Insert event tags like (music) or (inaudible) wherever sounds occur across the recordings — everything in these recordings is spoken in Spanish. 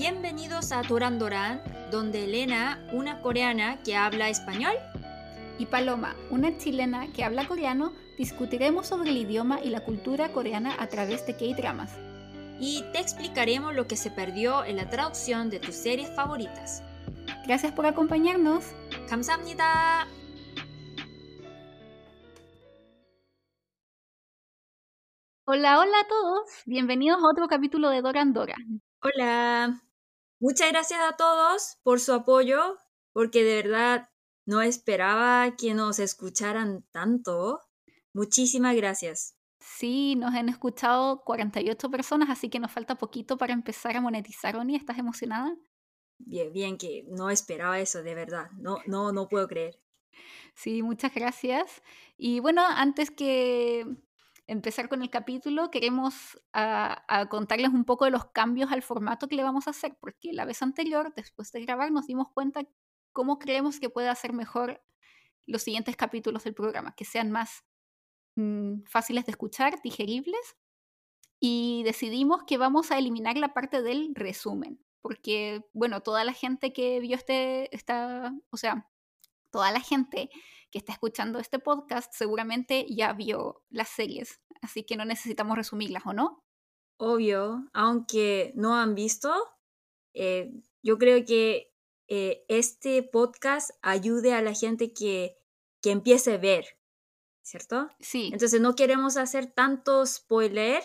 Bienvenidos a Toran Doran, donde Elena, una coreana que habla español, y Paloma, una chilena que habla coreano, discutiremos sobre el idioma y la cultura coreana a través de K-dramas. y te explicaremos lo que se perdió en la traducción de tus series favoritas. Gracias por acompañarnos. 감사합니다. Hola, hola a todos. Bienvenidos a otro capítulo de Doran Dora. Hola. Muchas gracias a todos por su apoyo, porque de verdad no esperaba que nos escucharan tanto. Muchísimas gracias. Sí, nos han escuchado 48 personas, así que nos falta poquito para empezar a monetizar. Oni, ¿estás emocionada? Bien, bien que no esperaba eso, de verdad. No, no, no puedo creer. Sí, muchas gracias. Y bueno, antes que empezar con el capítulo, queremos ah, ah, contarles un poco de los cambios al formato que le vamos a hacer, porque la vez anterior, después de grabar, nos dimos cuenta cómo creemos que puede hacer mejor los siguientes capítulos del programa, que sean más mm, fáciles de escuchar, digeribles, y decidimos que vamos a eliminar la parte del resumen, porque, bueno, toda la gente que vio este, esta, o sea, toda la gente que está escuchando este podcast seguramente ya vio las series, así que no necesitamos resumirlas, ¿o no? Obvio, aunque no han visto, eh, yo creo que eh, este podcast ayude a la gente que, que empiece a ver, ¿cierto? Sí, Entonces no queremos hacer tanto spoiler,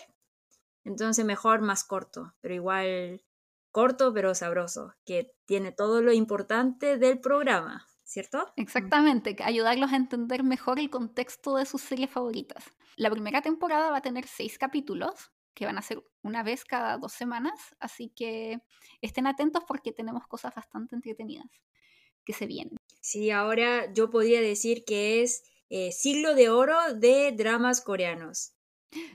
entonces mejor más corto, pero igual corto pero sabroso, que tiene todo lo importante del programa, ¿cierto? exactamente, ayudarlos a entender mejor el contexto de sus series favoritas. La primera temporada va a tener seis capítulos, que van a ser una vez cada dos semanas, así que estén atentos porque tenemos cosas bastante entretenidas que se vienen. Sí, ahora yo podría decir que es eh, siglo de oro de dramas coreanos.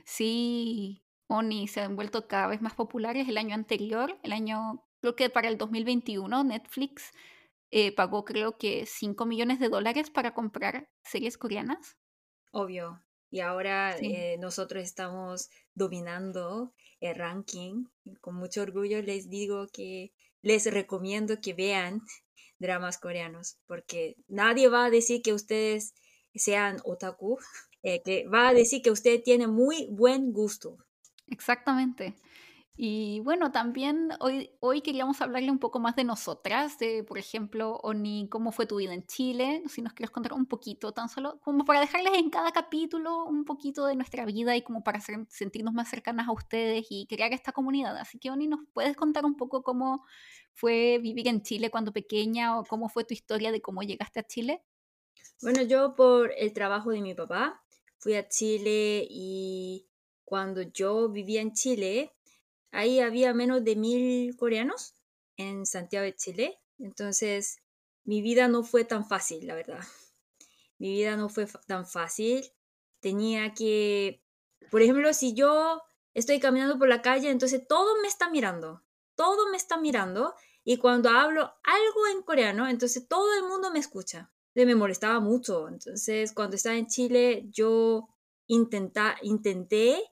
Sí, Oni se han vuelto cada vez más populares. El año anterior, el año, creo que para el 2021, Netflix eh, pagó creo que 5 millones de dólares para comprar series coreanas. Obvio. Y ahora Sí. eh, nosotros estamos dominando el ranking. Con mucho orgullo les digo que les recomiendo que vean (laughs) dramas coreanos, porque nadie va a decir que ustedes sean otaku, (laughs) eh, que va a decir que usted tiene muy buen gusto. Exactamente. Y bueno, también hoy, hoy queríamos hablarle un poco más de nosotras, de, por ejemplo, Oni, cómo fue tu vida en Chile, si nos quieres contar un poquito, tan solo como para dejarles en cada capítulo un poquito de nuestra vida y como para sentirnos más cercanas a ustedes y crear esta comunidad. Así que, Oni, ¿nos puedes contar un poco cómo fue vivir en Chile cuando pequeña o cómo fue tu historia de cómo llegaste a Chile? Bueno, yo por el trabajo de mi papá fui a Chile y cuando yo vivía en Chile, ahí había menos de mil coreanos en Santiago de Chile. Entonces, mi vida no fue tan fácil, la verdad. Mi vida no fue tan fácil. Tenía que, por ejemplo, si yo estoy caminando por la calle, entonces todo me está mirando. Todo me está mirando. Y cuando hablo algo en coreano, entonces todo el mundo me escucha. Me molestaba mucho. Entonces, cuando estaba en Chile, yo intenta, intenté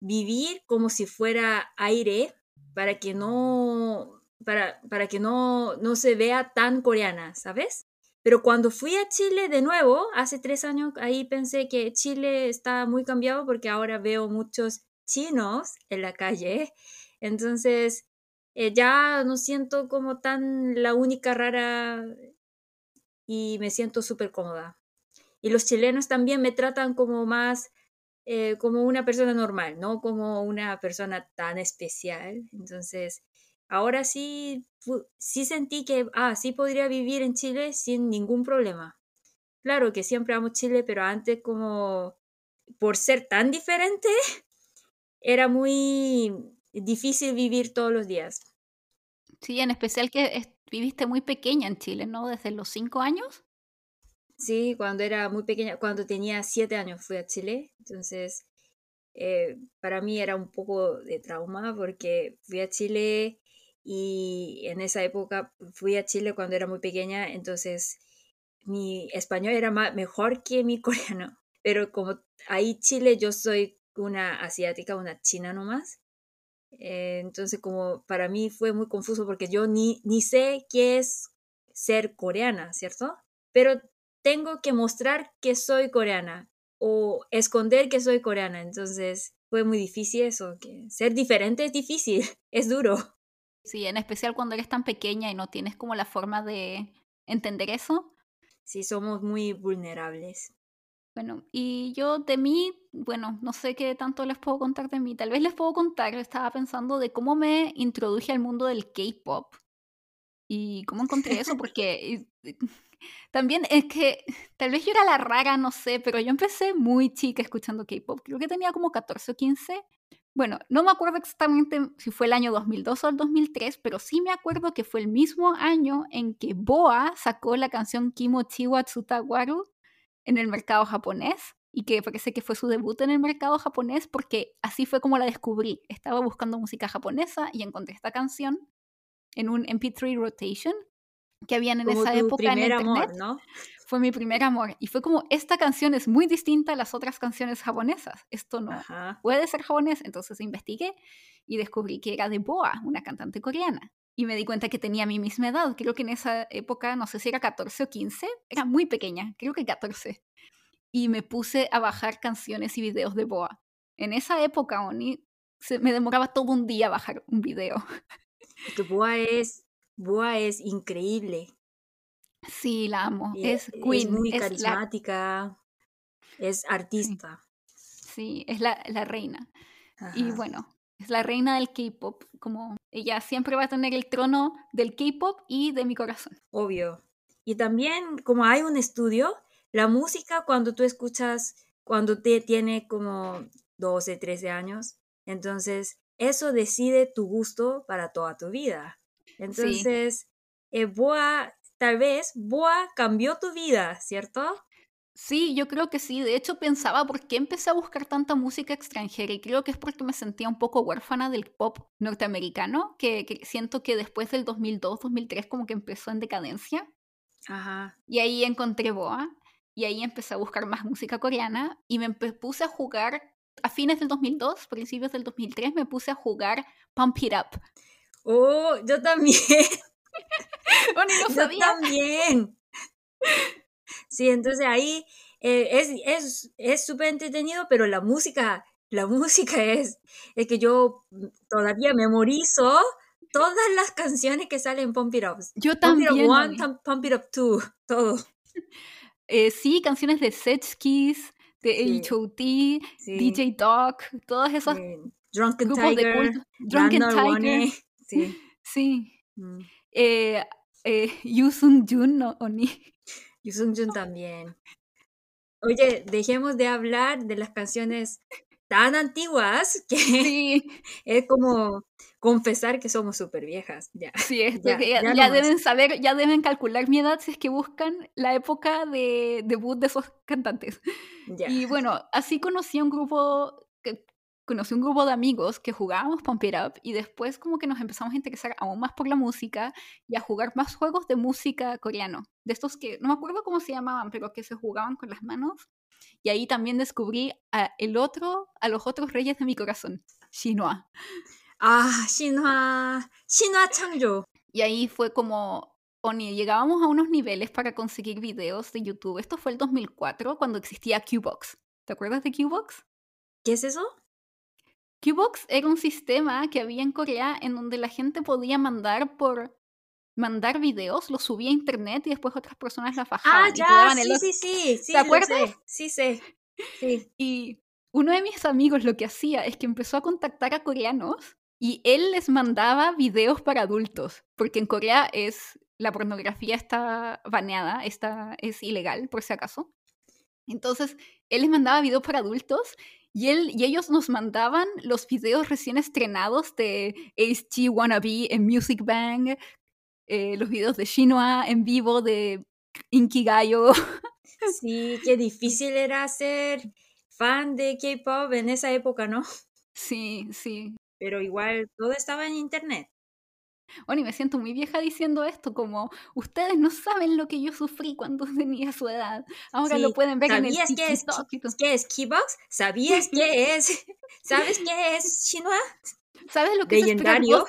vivir como si fuera aire para que no, para, para que no, no se vea tan coreana, ¿sabes? Pero cuando fui a Chile de nuevo, hace tres años, ahí pensé que Chile está muy cambiado porque ahora veo muchos chinos en la calle. Entonces, eh, ya no siento como tan la única rara y me siento súper cómoda. Y los chilenos también me tratan como más eh, como una persona normal, no como una persona tan especial. Entonces, ahora sí, sí sentí que, ah, sí podría vivir en Chile sin ningún problema. Claro que siempre amo Chile, pero antes como por ser tan diferente, (laughs) era muy difícil vivir todos los días. Sí, en especial que viviste muy pequeña en Chile, ¿no? Desde los cinco años. Sí, cuando era muy pequeña, cuando tenía siete años fui a Chile, entonces eh, para mí era un poco de trauma porque fui a Chile y en esa época fui a Chile cuando era muy pequeña, entonces mi español era ma- mejor que mi (laughs) coreano, pero como ahí Chile yo soy una asiática, una china nomás, Eh, entonces, como para mí fue muy confuso porque yo ni, ni sé qué es ser coreana, ¿cierto? Pero tengo que mostrar que soy coreana o esconder que soy coreana. Entonces, fue muy difícil eso, que ser diferente es difícil, (laughs) es duro. Sí, en especial cuando eres tan pequeña y no tienes como la forma de entender eso. Sí, somos muy vulnerables. Bueno, y yo de mí, bueno, no sé qué tanto les puedo contar de mí. Tal vez les puedo contar, estaba pensando de cómo me introduje al mundo del K-pop y cómo encontré eso, (laughs) porque (laughs) también es que (laughs) tal vez yo era la rara, no sé, pero yo empecé muy chica escuchando K-pop. Creo que tenía como 14 o 15 bueno, no me acuerdo exactamente si fue el año 2002 o el 2003, pero sí me acuerdo que fue el mismo año en que Boa sacó la canción Kimochi wa Tsutawaru en el mercado japonés y que parece que fue su debut en el mercado japonés porque así fue como la descubrí. Estaba buscando música japonesa y encontré esta canción en un MP3 rotation que habían en esa época en internet. Amor, ¿no? Fue mi primer amor y fue como esta canción es muy distinta a las otras canciones japonesas. Esto no puede ser japonés, entonces investigué y descubrí que era de Boa, una cantante coreana. Y me di cuenta que tenía mi misma edad. Creo que en esa época, no sé si era 14 o 15, era muy pequeña, creo que 14. Y me puse a bajar canciones y videos de Boa. En esa época, Oni, se, me demoraba todo un día bajar un video. Que Boa es Boa es increíble. Sí, la amo. es Queen. Es muy carismática. Es artista. Sí, es la, reina. Y bueno, es la reina del K-pop. Como ella siempre va a tener el trono del K-pop y de mi corazón. Obvio. Y también, como hay un estudio, la música cuando tú escuchas, cuando te tiene como 12, 13 años, entonces eso decide tu gusto para toda tu vida. Entonces, eh, Boa, tal vez Boa cambió tu vida, ¿cierto? Sí, yo creo que sí. De hecho, pensaba por qué empecé a buscar tanta música extranjera y creo que es porque me sentía un poco huérfana del pop norteamericano, que, siento que después del 2002, 2003 como que empezó en decadencia. Ajá. Y ahí encontré Boa y ahí empecé a buscar más música coreana y me puse a jugar a fines del 2002, principios del 2003, me puse a jugar Pump It Up. Oh, yo también. (laughs) bueno, no yo también. Sí, entonces ahí eh, es súper es, entretenido, pero la música, la música es, es que yo todavía memorizo todas las canciones que salen en Pump It Up. Yo también. Pump It Up 1, Pump It Up 2, todo. Eh, sí, canciones de Setskis, de H.O.T., DJ Dog, todas esas. Drunken Tiger, de Drunken Tiger. Sí. (laughs) Sí. Mm. Eh, eh, Jun no, Oni. Jun (laughs) también. Oye, dejemos de hablar de las canciones tan antiguas que (laughs) es como confesar que somos súper viejas. Ya. Sí, (laughs) ya, deben saber, ya deben calcular mi edad si es que buscan la época de debut de esos (laughs) cantantes. Y bueno, así conocí a un grupo que conocí un grupo de amigos que jugábamos Pump It Up y después como que nos empezamos a interesar aún más por la música y a jugar más juegos de música coreano. De estos que no me acuerdo cómo se llamaban, pero que se jugaban con las manos. Y ahí también descubrí a el otro, a los otros reyes de mi corazón, Shinhwa. Ah, Shinhwa, Shinhwa Changjo. Y ahí fue como Oni, llegábamos a unos niveles para conseguir videos de YouTube. Esto fue el 2004 cuando existía Qbox. ¿Te acuerdas de Qbox? ¿Qué es eso? Qbox era un sistema que había en Corea en donde la gente podía mandar por mandar videos, los subía a internet y después otras personas las bajaban. Ah, ya, sí, sí, sí, sí. ¿Te acuerdas? Sí, sí. sí. (laughs) Y uno de mis amigos lo que hacía es que empezó a contactar a coreanos y él les mandaba videos para adultos, porque en Corea es la pornografía está baneada, está, es ilegal, por si acaso. Entonces, él les mandaba videos para adultos y, él, y ellos nos mandaban los videos recién estrenados de HG Wannabe en Music Bang, eh, los videos de Shinhwa en vivo de Inkigayo. (laughs) Sí, qué difícil era ser fan de K-pop en esa época, ¿no? Sí, sí. Pero igual todo estaba en internet. Bueno, y me siento muy vieja diciendo esto, como ustedes no saben lo que yo sufrí cuando (laughs) tenía su edad. Ahora lo pueden ver en el TikTok. ¿Qué es, ¿Qué es Keybox? ¿Sabías qué es? (laughs) ¿Sabes qué es Shinhua? ¿Sabes lo que es legendario. dos,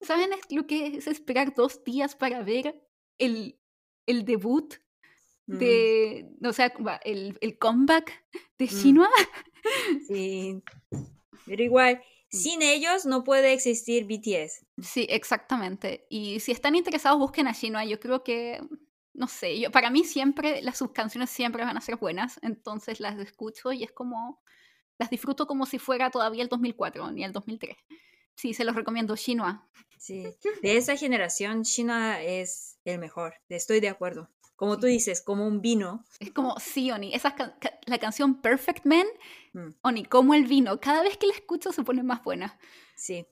¿Saben lo que es esperar dos días para ver el, el debut Mm, de, o sea, el, el comeback de Mm. Shinua? sí. (laughs) Pero igual, sin ellos no puede existir BTS. Sí, exactamente. Y si están interesados, busquen a Shinua. Yo creo que, no sé, yo, para mí siempre, las sus canciones siempre van a ser buenas, entonces las escucho y es como, las disfruto como si fuera todavía el 2004 ni el 2003. Sí, se los recomiendo, Shinua. Sí. De esa generación, Shina es el mejor. Estoy de acuerdo. Como tú dices, como un vino. Es como, sí, Oni, esa la canción Perfect Man, Mm, Oni, como el vino, cada vez que la escucho se pone más buena. Sí.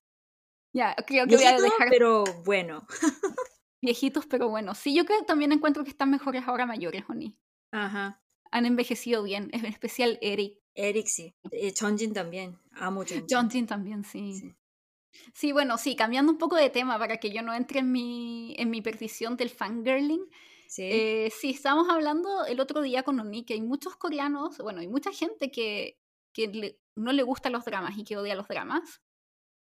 Ya, creo que voy a dejar pero bueno. (laughs) viejitos, pero bueno. Sí, yo creo también encuentro que están mejores ahora mayores, Oni. Ajá. Han envejecido bien, en especial Eric. Eric sí. Eh, Chonjin también. Amo Chonjin. Johnson también, sí. Sí. Sí. bueno, sí, cambiando un poco de tema para que yo no entre en mi, en mi perdición del fangirling. Sí. Eh, sí, estábamos hablando el otro día con Oni que hay muchos coreanos, bueno, hay mucha gente que, que le- no le gustan los dramas y que odia los dramas.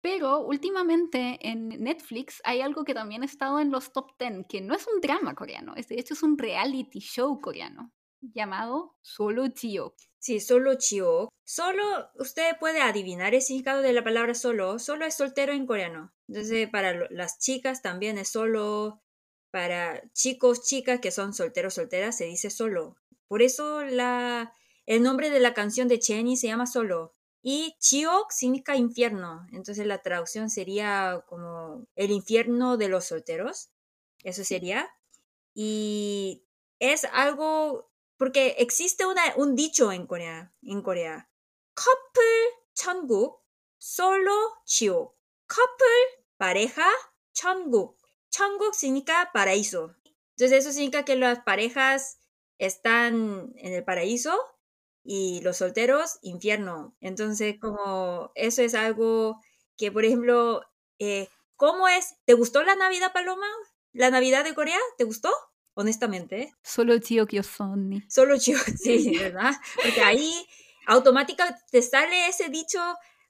Pero últimamente en Netflix hay algo que también ha estado en los top 10, que no es un drama coreano, es, de hecho es un reality show coreano llamado Solo Jio. Sí, solo Chio. Solo, usted puede adivinar el significado de la palabra solo. Solo es soltero en coreano. Entonces, para las chicas también es solo. Para chicos, chicas que son solteros, solteras, se dice solo. Por eso la, el nombre de la canción de Cheney se llama Solo. Y Chiok significa infierno. Entonces la traducción sería como el infierno de los solteros. Eso sería. Y es algo porque existe una, un dicho en Corea, en Corea. Couple 천국, solo 지옥. Couple, pareja, 천국. 천국 significa paraíso. Entonces eso significa que las parejas están en el paraíso y los solteros, infierno. Entonces como eso es algo que, por ejemplo, eh, ¿cómo es? ¿Te gustó la Navidad, Paloma? ¿La Navidad de Corea? ¿Te gustó? Honestamente. Solo Jio Kyosonni. Solo yo, (laughs) sí, ¿verdad? Porque ahí automáticamente te sale ese dicho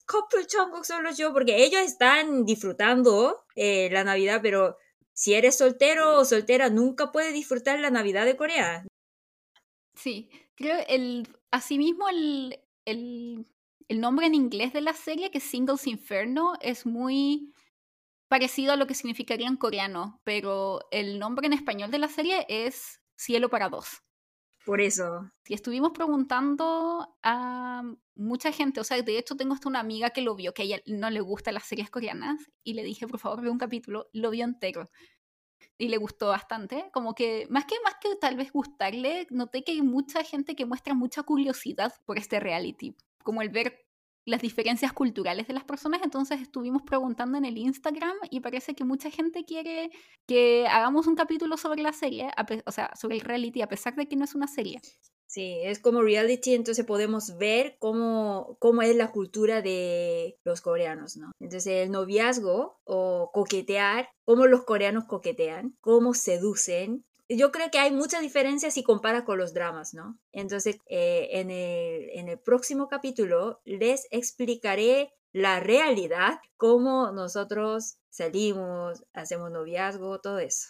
couple Jungkook solo yo, porque ellos están disfrutando eh, la Navidad, pero si eres soltero o soltera, nunca puedes disfrutar la Navidad de Corea. Sí, creo el asimismo el, el, el nombre en inglés de la serie, que es Singles Inferno, es muy parecido a lo que significaría en coreano, pero el nombre en español de la serie es Cielo para dos. Por eso. Y estuvimos preguntando a mucha gente, o sea, de hecho tengo hasta una amiga que lo vio, que a ella no le gustan las series coreanas, y le dije, por favor, ve un capítulo, lo vio entero. Y le gustó bastante, como que más que más que tal vez gustarle, noté que hay mucha gente que muestra mucha curiosidad por este reality, como el ver las diferencias culturales de las personas, entonces estuvimos preguntando en el Instagram y parece que mucha gente quiere que hagamos un capítulo sobre la serie, o sea, sobre el reality, a pesar de que no es una serie. Sí, es como reality, entonces podemos ver cómo, cómo es la cultura de los coreanos, ¿no? Entonces el noviazgo o coquetear, cómo los coreanos coquetean, cómo seducen. Yo creo que hay muchas diferencias si compara con los dramas, ¿no? Entonces eh, en, el, próximo capítulo les explicaré la realidad, cómo nosotros salimos, hacemos noviazgo, todo eso.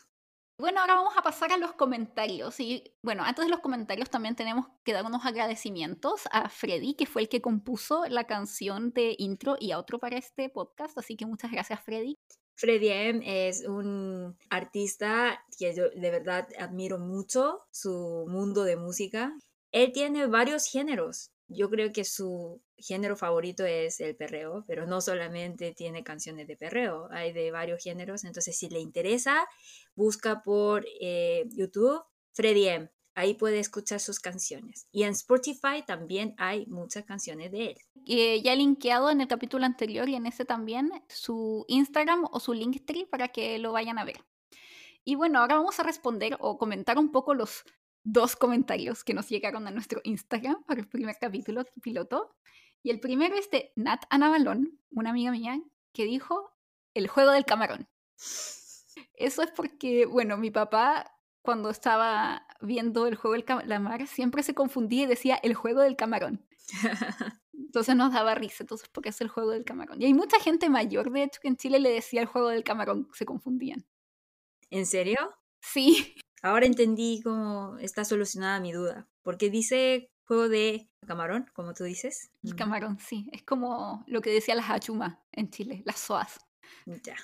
Bueno, ahora vamos a pasar a los comentarios. Y bueno, antes de los comentarios también tenemos que dar unos agradecimientos a Freddy, que fue el que compuso la canción de intro y outro para este podcast. Así que muchas gracias, Freddy. Freddy M es un artista que yo de verdad admiro mucho su mundo de música. Él tiene varios géneros. Yo creo que su género favorito es el perreo, pero no solamente tiene canciones de perreo, hay de varios géneros. Entonces, si le interesa, busca por eh, YouTube Freddy M. Ahí puede escuchar sus canciones. Y en Spotify también hay muchas canciones de él. Eh, ya he linkeado en el capítulo anterior y en ese también su Instagram o su Linktree para que lo vayan a ver. Y bueno, ahora vamos a responder o comentar un poco los dos comentarios que nos llegaron a nuestro Instagram para el primer capítulo piloto. Y el primero es de Nat Anabalón, una amiga mía, que dijo el juego del camarón. Eso es porque, bueno, mi papá cuando estaba viendo el juego del calamar siempre se confundía y decía el juego del camarón. (laughs) Entonces nos daba risa, entonces porque es el juego del camarón. Y hay mucha gente mayor, de hecho, que en Chile le decía el juego del camarón, se confundían. ¿En serio? Sí. (laughs) Ahora entendí cómo está solucionada mi duda. Porque dice juego de camarón, como tú dices. El camarón, sí. Es como lo que decía las achumas en Chile, las soas. Ya.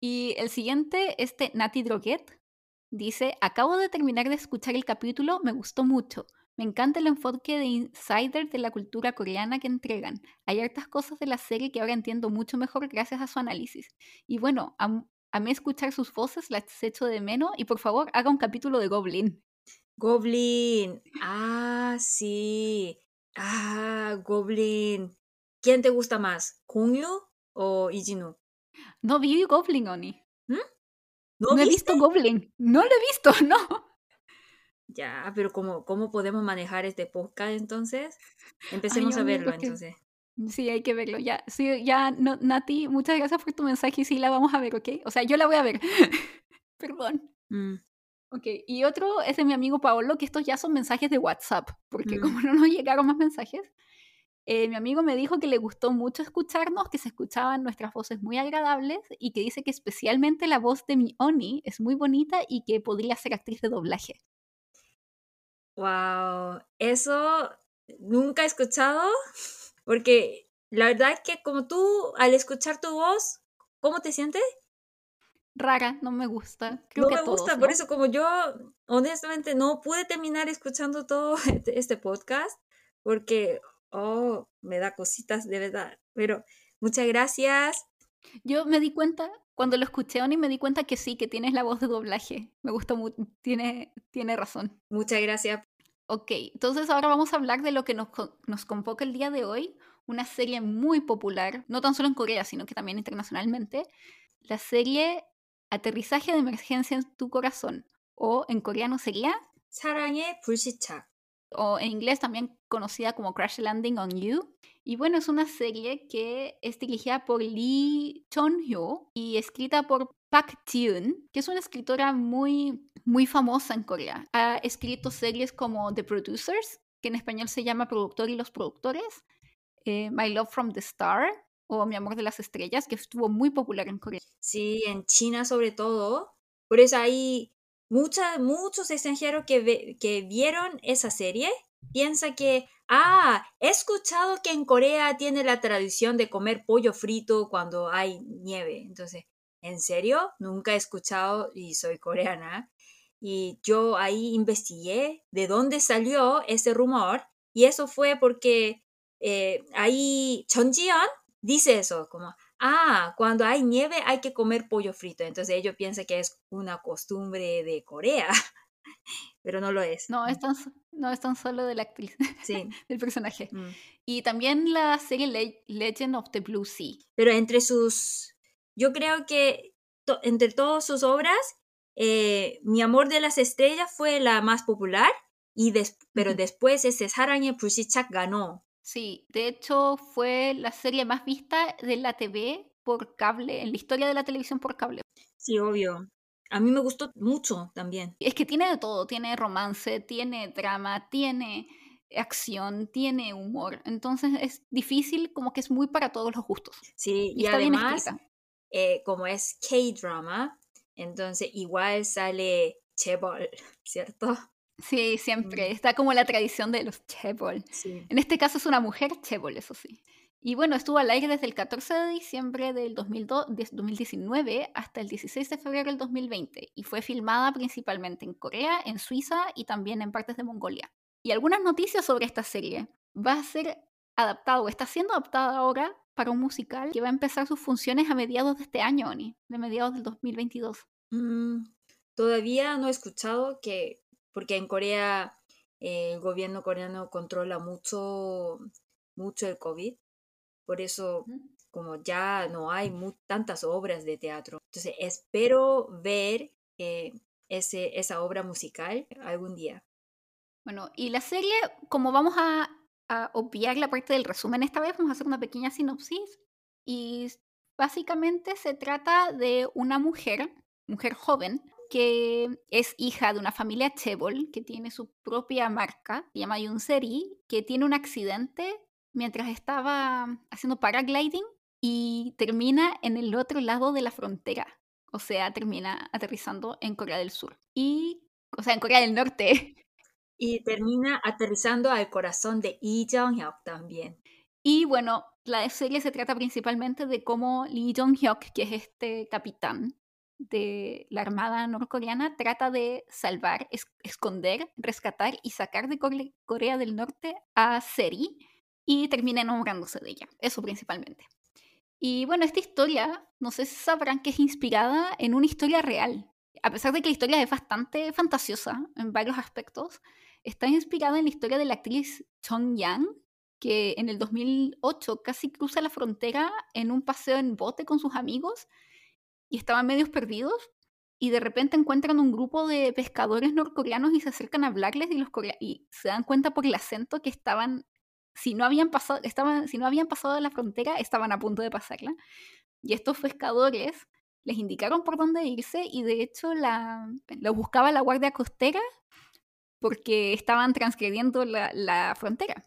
Y el siguiente, este Nati Droguet, dice, acabo de terminar de escuchar el capítulo, me gustó mucho. Me encanta el enfoque de insider de la cultura coreana que entregan. Hay hartas cosas de la serie que ahora entiendo mucho mejor gracias a su análisis. Y bueno, a, mí escuchar sus voces las echo de menos y por favor haga un capítulo de Goblin. Goblin. Ah, sí. Ah, Goblin. ¿Quién te gusta más? ¿Kungyu o Ijinu? No vi Goblin, Oni. ¿No, he visto Goblin. No lo he visto, (laughs) no. Ya, pero ¿cómo, cómo podemos manejar este podcast entonces? Empecemos a verlo entonces. Sí, hay que verlo. Ya, sí, ya, no, Nati, muchas gracias por tu mensaje y sí la vamos a ver, ¿ok? O sea, yo la voy a ver. (laughs) Perdón. Mm. Ok, y otro es de mi amigo Paolo, que estos ya son mensajes de WhatsApp, porque Mm. como no nos llegaron más mensajes, eh, mi amigo me dijo que le gustó mucho escucharnos, que se escuchaban nuestras voces muy agradables y que dice que especialmente la voz de mi Oni es muy bonita y que podría ser actriz de doblaje. Wow, eso nunca he escuchado, (laughs) porque la verdad es que como tú, al escuchar tu voz, ¿cómo te sientes? Rara, no me gusta. Creo no que me todos, gusta, ¿no? por eso como yo honestamente no pude terminar escuchando todo este, (laughs) este podcast, porque, oh, me da cositas de verdad. Pero muchas gracias. Yo me di cuenta, cuando lo escuché, Oni, me di cuenta que sí, que tienes la voz de doblaje. Me gustó mucho, tiene, tiene razón. Muchas gracias. Ok, entonces ahora vamos a hablar de lo que nos, co- nos convoca el día de hoy, una serie muy popular, no tan solo en Corea, sino que también internacionalmente, la serie Aterrizaje de emergencia en tu corazón, o en coreano sería, 사랑의 불시착. o en inglés también conocida como Crash Landing on You. Y bueno, es una serie que es dirigida por Lee Chon-hyo y escrita por Park Ji-eun, que es una escritora muy, muy famosa en Corea. Ha escrito series como The Producers, que en español se llama Productor y los Productores, eh, My Love from the Star, o Mi Amor de las Estrellas, que estuvo muy popular en Corea. Sí, en China sobre todo. Por eso hay mucha, muchos extranjeros que, que vieron esa serie. Piensa que, ah, he escuchado que en Corea tiene la tradición de comer pollo frito cuando hay nieve. Entonces, ¿en serio? Nunca he escuchado y soy coreana. Y yo ahí investigué de dónde salió ese rumor. Y eso fue porque eh, ahí Chon Ji-yeon dice eso, como, ah, cuando hay nieve hay que comer pollo frito. Entonces ellos piensan que es una costumbre de Corea, (laughs) pero no lo es. No, es tan, no es tan solo de la actriz, sí. (laughs) del personaje. Mm. Y también la serie Le Legend of the Blue Sea. Pero entre sus, yo creo que entre todas sus obras, eh, Mi amor de las estrellas fue la más popular. Y des pero mm -hmm. después ese Sarang Prusichak ganó Sí, de hecho fue la serie más vista de la TV por cable, en la historia de la televisión por cable. Sí, obvio. A mí me gustó mucho también. Es que tiene de todo, tiene romance, tiene drama, tiene acción, tiene humor. Entonces es difícil, como que es muy para todos los gustos. Sí, Y, además, eh, como es K-drama, entonces igual sale Chebol, (laughs) ¿cierto? Sí, siempre. Está como la tradición de los chebol. Sí. En este caso es una mujer chebol, eso sí. Y bueno, estuvo al aire desde el 14 de diciembre del 2002 de 2019 hasta el 16 de febrero del 2020 y fue filmada principalmente en Corea, en Suiza y también en partes de Mongolia. Y algunas noticias sobre esta serie. Va a ser adaptado, o está siendo adaptada ahora para un musical que va a empezar sus funciones a mediados de este año, Oni, de mediados del 2022. Mm, todavía no he escuchado que, porque en Corea eh, el gobierno coreano controla mucho, mucho el COVID, por eso como ya no hay mu- tantas obras de teatro. Entonces espero ver eh, ese, esa obra musical algún día. Bueno, y la serie, como vamos a, a obviar la parte del resumen esta vez, vamos a hacer una pequeña sinopsis. Y básicamente se trata de una mujer, mujer joven, que es hija de una familia Chebol, que tiene su propia marca, se llama Yunseri, que tiene un accidente mientras estaba haciendo paragliding y termina en el otro lado de la frontera. O sea, termina aterrizando en Corea del Sur. Y, o sea, en Corea del Norte. (laughs) Y termina aterrizando al corazón de Lee Jong-hyuk también. Y bueno, la serie se trata principalmente de cómo Lee Jong-hyuk, que es este capitán de la Armada norcoreana, trata de salvar, esconder, rescatar y sacar de Corea del Norte a Seri y termina enamorándose de ella. Eso principalmente. Y bueno, esta historia, no sé si sabrán que es inspirada en una historia real. A pesar de que la historia es bastante fantasiosa en varios aspectos, está inspirada en la historia de la actriz Chong Yang, que en el 2008 casi cruza la frontera en un paseo en bote con sus amigos y estaban medios perdidos y de repente encuentran un grupo de pescadores norcoreanos y se acercan a hablarles y, los y se dan cuenta por el acento que estaban si no habían pasado, estaban, si no habían pasado la frontera, estaban a punto de pasarla. Y estos pescadores les indicaron por dónde irse y de hecho la, lo buscaba la guardia costera porque estaban transgrediendo la, frontera.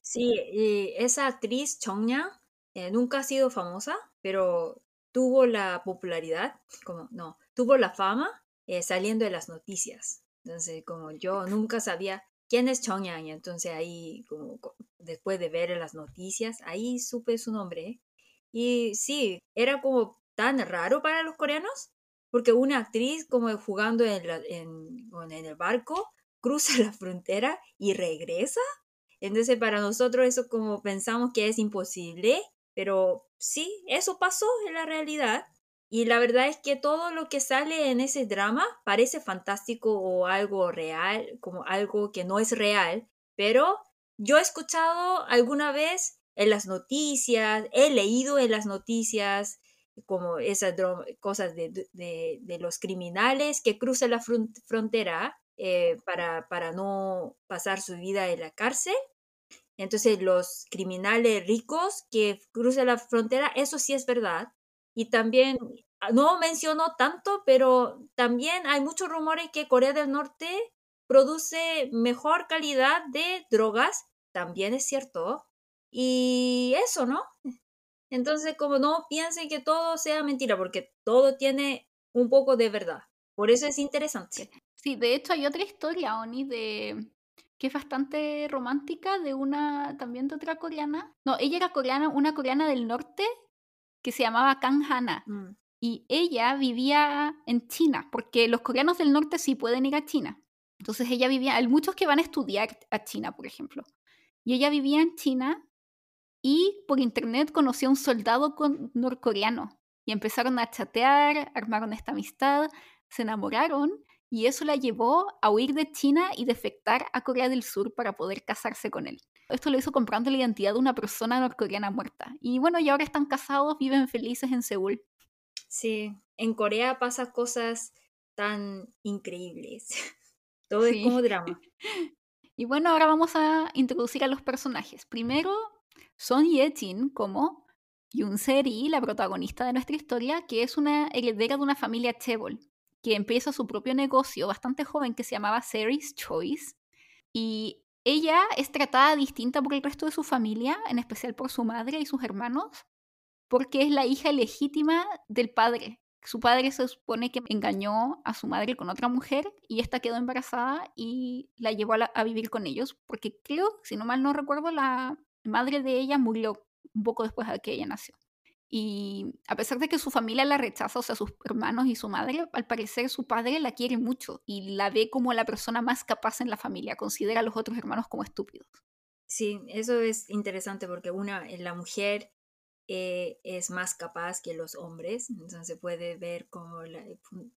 Sí, y esa actriz Chongya eh, nunca ha sido famosa, pero tuvo la popularidad, como no, tuvo la fama eh, saliendo de las noticias. Entonces, como yo nunca sabía quién es Chongyang, entonces ahí, como después de ver las noticias, ahí supe su nombre. Y sí, era como tan raro para los coreanos, porque una actriz como jugando en, en, el barco cruza (laughs) la frontera y regresa. Entonces para nosotros eso como pensamos que es imposible, pero sí, eso pasó en la realidad. Y la verdad es que todo lo que sale en ese drama parece fantástico o algo real, como algo que no es real, pero yo he escuchado alguna vez en las noticias, he leído en las noticias como esas cosas de, los criminales que cruzan la frontera eh, para, para no pasar su vida en la cárcel. Entonces los criminales ricos que cruzan la frontera, eso sí es verdad y también, ah, no mencionó tanto, pero también hay muchos rumores que Corea del Norte produce mejor calidad de drogas, también es cierto. Y eso, ¿no? Entonces, como no piensen que todo sea mentira, porque todo tiene un poco de verdad. Por eso es interesante. Sí, de hecho hay otra historia, Oni, de que es bastante romántica de una, también de otra coreana. No, ella era coreana, una coreana del norte que se llamaba Kang Hana. Mm. Y ella vivía en China, porque los coreanos del norte sí pueden ir a China. Entonces ella vivía, hay muchos que van a estudiar a China, por ejemplo. Y ella vivía en China y por internet conoció a un soldado norcoreano. Y empezaron a chatear, armaron esta amistad, se enamoraron y eso la llevó a huir de China y defectar a Corea del Sur para poder casarse con él. Esto lo hizo comprando la identidad de una persona norcoreana muerta. Y bueno, y ahora están casados, viven felices en Seúl. Sí, en Corea pasa cosas tan increíbles. (laughs) Todo es como (laughs) drama. Y bueno, ahora vamos a introducir a los personajes. Primero, Son Ye-jin como Yoon Se-ri, la protagonista de nuestra historia, que es una heredera de una familia Chebol, que empieza su propio negocio bastante joven que se llamaba Seri's Choice. Y ella es tratada distinta por el resto de su familia, en especial por su madre y sus hermanos, porque es la hija legítima del padre. Su padre se supone que engañó a su madre con otra mujer y esta quedó embarazada y la llevó a, a vivir con ellos, porque creo, si no mal no recuerdo, la madre de ella murió un poco después de que ella nació. Y a pesar de que su familia la rechaza, o sea, sus hermanos y su madre, al parecer su padre la quiere mucho y la ve como la persona más capaz en la familia, considera a los otros hermanos como estúpidos. Sí, eso es interesante porque una, la mujer eh, es más capaz que los hombres, entonces se puede ver como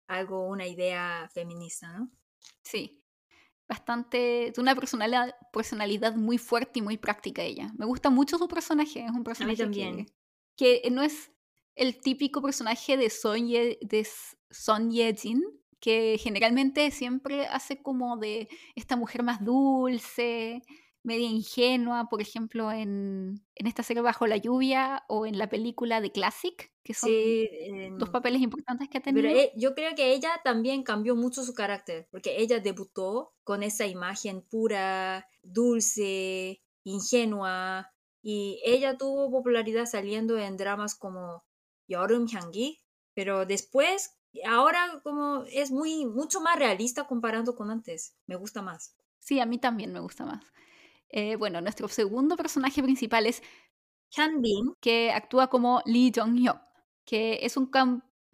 algo, una idea feminista, ¿no? Sí, bastante, de una personalidad, personalidad muy fuerte y muy práctica ella. Me gusta mucho su personaje, es un personaje también que no es el típico personaje de Son, Ye, de Son Ye-jin, que generalmente siempre hace como de esta mujer más dulce, media ingenua, por ejemplo, en, en, esta serie Bajo la Lluvia o en la película de Classic, que son dos papeles importantes que ha tenido. Pero yo creo que ella también cambió mucho su carácter, porque ella debutó con esa imagen pura, dulce, ingenua, y ella tuvo popularidad saliendo en dramas como Yorum Hyanggi, pero después, ahora como es muy, mucho más realista comparando con antes. Me gusta más. Sí, a mí también me gusta más. Eh, bueno, nuestro segundo personaje principal es Hyun que actúa como Lee Jong-hyuk, que es un,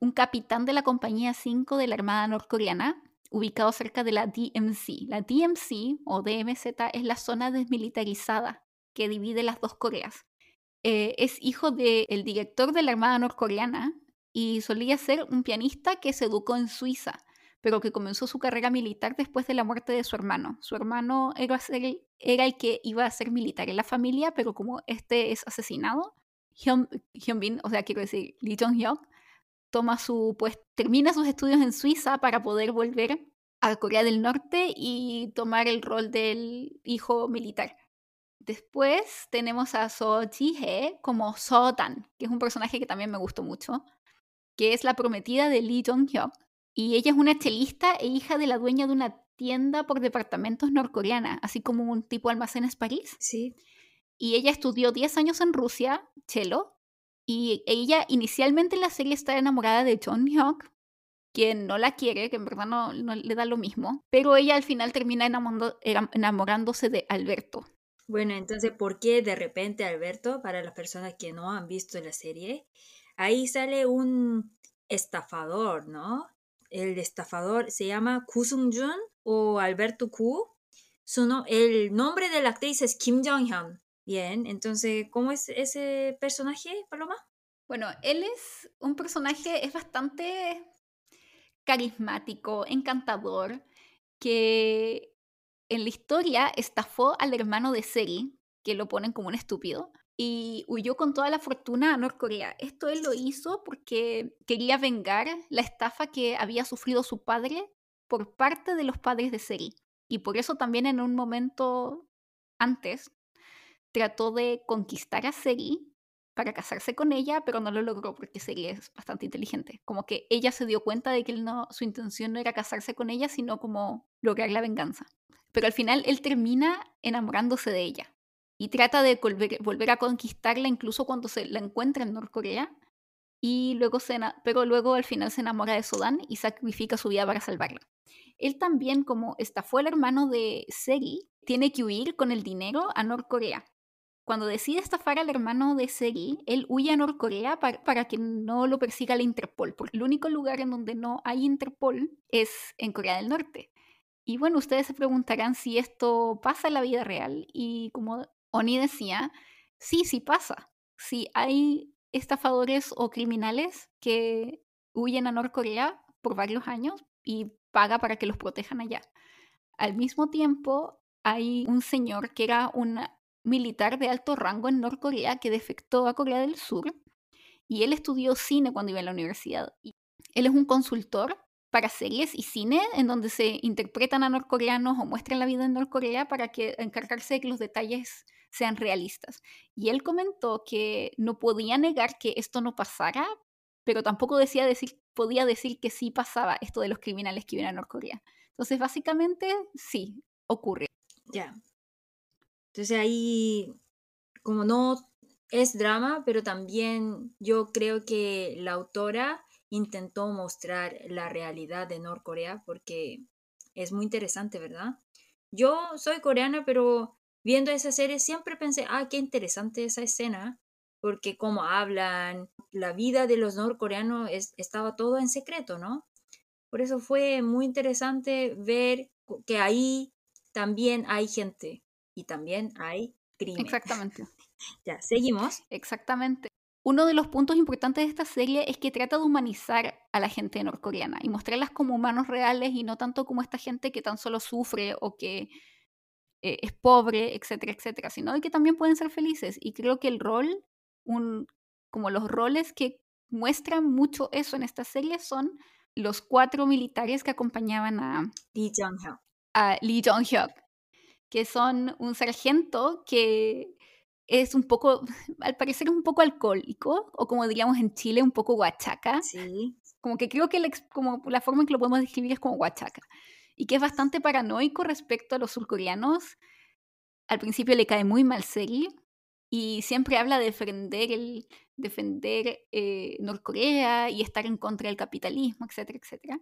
un capitán de la compañía 5 de la Armada norcoreana, ubicado cerca de la DMZ. La DMZ o DMZ es la zona desmilitarizada que divide las dos Coreas. Eh, es hijo del director de la Armada norcoreana y solía ser un pianista que se educó en Suiza, pero que comenzó su carrera militar después de la muerte de su hermano. Su hermano era, era el que iba a ser militar en la familia, pero como este es asesinado, Hyun, Bin, o sea, quiero decir, Lee Jong-hyuk, toma su, pues, termina sus estudios en Suiza para poder volver a Corea del Norte y tomar el rol del hijo militar. Después tenemos a So Ji-hee como So Dan, que es un personaje que también me gustó mucho, que es la prometida de Lee Jong-hyuk. Y ella es una chelista e hija de la dueña de una tienda por departamentos norcoreana, así como un tipo almacenes París. Sí. Y ella estudió 10 años en Rusia, chelo, y ella inicialmente en la serie está enamorada de John Hyuk, quien no la quiere, que en verdad no, le da lo mismo, pero ella al final termina enamorándose de Alberto. Bueno, entonces, ¿por qué de repente Alberto, para las personas que no han visto la serie, ahí sale un estafador, ¿no? El estafador se llama Ku Sung-jun o Alberto Ku. El nombre de la actriz es Kim Jong-hyun. Bien, entonces, ¿cómo es ese personaje, Paloma? Bueno, él es un personaje, es bastante carismático, encantador, que en la historia estafó al hermano de Seri, que lo ponen como un estúpido, y huyó con toda la fortuna a Norcorea. Esto él lo hizo porque quería vengar la estafa que había sufrido su padre por parte de los padres de Seri. Y por eso también en un momento antes trató de conquistar a Seri para casarse con ella, pero no lo logró porque Seri es bastante inteligente. Como que ella se dio cuenta de que su intención no era casarse con ella, sino como lograr la venganza. Pero al final él termina enamorándose de ella y trata de volver, a conquistarla incluso cuando se la encuentra en Norcorea. Y luego se, pero luego al final se enamora de Sodan y sacrifica su vida para salvarla. Él también, como estafó al hermano de Seri, tiene que huir con el dinero a Norcorea cuando decide estafar al hermano de Seri, él huye a Norcorea para, que no lo persiga la Interpol, porque el único lugar en donde no hay Interpol es en Corea del Norte. Y bueno, ustedes se preguntarán si esto pasa en la vida real. Y como Oni decía, sí, sí pasa. Sí hay estafadores o criminales que huyen a Norcorea por varios años y paga para que los protejan allá. Al mismo tiempo, hay un señor que era un militar de alto rango en Norcorea que defectó a Corea del Sur y él estudió cine cuando iba a la universidad. él es un consultor para series y cine en donde se interpretan a norcoreanos o muestran la vida en Norcorea para que encargarse de que los detalles sean realistas. Y él comentó que no podía negar que esto no pasara, pero tampoco decía podía decir que sí pasaba esto de los criminales que vienen a Norcorea. Entonces, básicamente, sí, ocurre. Ya, entonces ahí, como no es drama, pero también yo creo que la autora intentó mostrar la realidad de Norcorea porque es muy interesante, ¿verdad? Yo soy coreana, pero viendo esa serie siempre pensé, ah, qué interesante esa escena, porque como hablan, la vida de los norcoreanos estaba todo en secreto, ¿no? Por eso fue muy interesante ver que ahí también hay gente y también hay crimen. Exactamente. (laughs) ya, seguimos. Exactamente. Uno de los puntos importantes de esta serie es que trata de humanizar a la gente norcoreana y mostrarlas como humanos reales y no tanto como esta gente que tan solo sufre o que eh, es pobre, etcétera, etcétera, sino que también pueden ser felices. Y creo que el rol, un, como los roles que muestran mucho eso en esta serie son los cuatro militares que acompañaban a Lee Jong-hyuk. A Lee Jong-hyuk, que son un sargento que es un poco, (laughs) al parecer un poco alcohólico, o como diríamos en Chile, un poco guachaca. Sí. Como que creo que la, como la forma en que lo podemos describir es como guachaca. Y que es bastante paranoico respecto a los surcoreanos. Al principio le cae muy mal Seri, y siempre habla de defender, el, defender eh, Norcorea y estar en contra del capitalismo, etcétera, etcétera.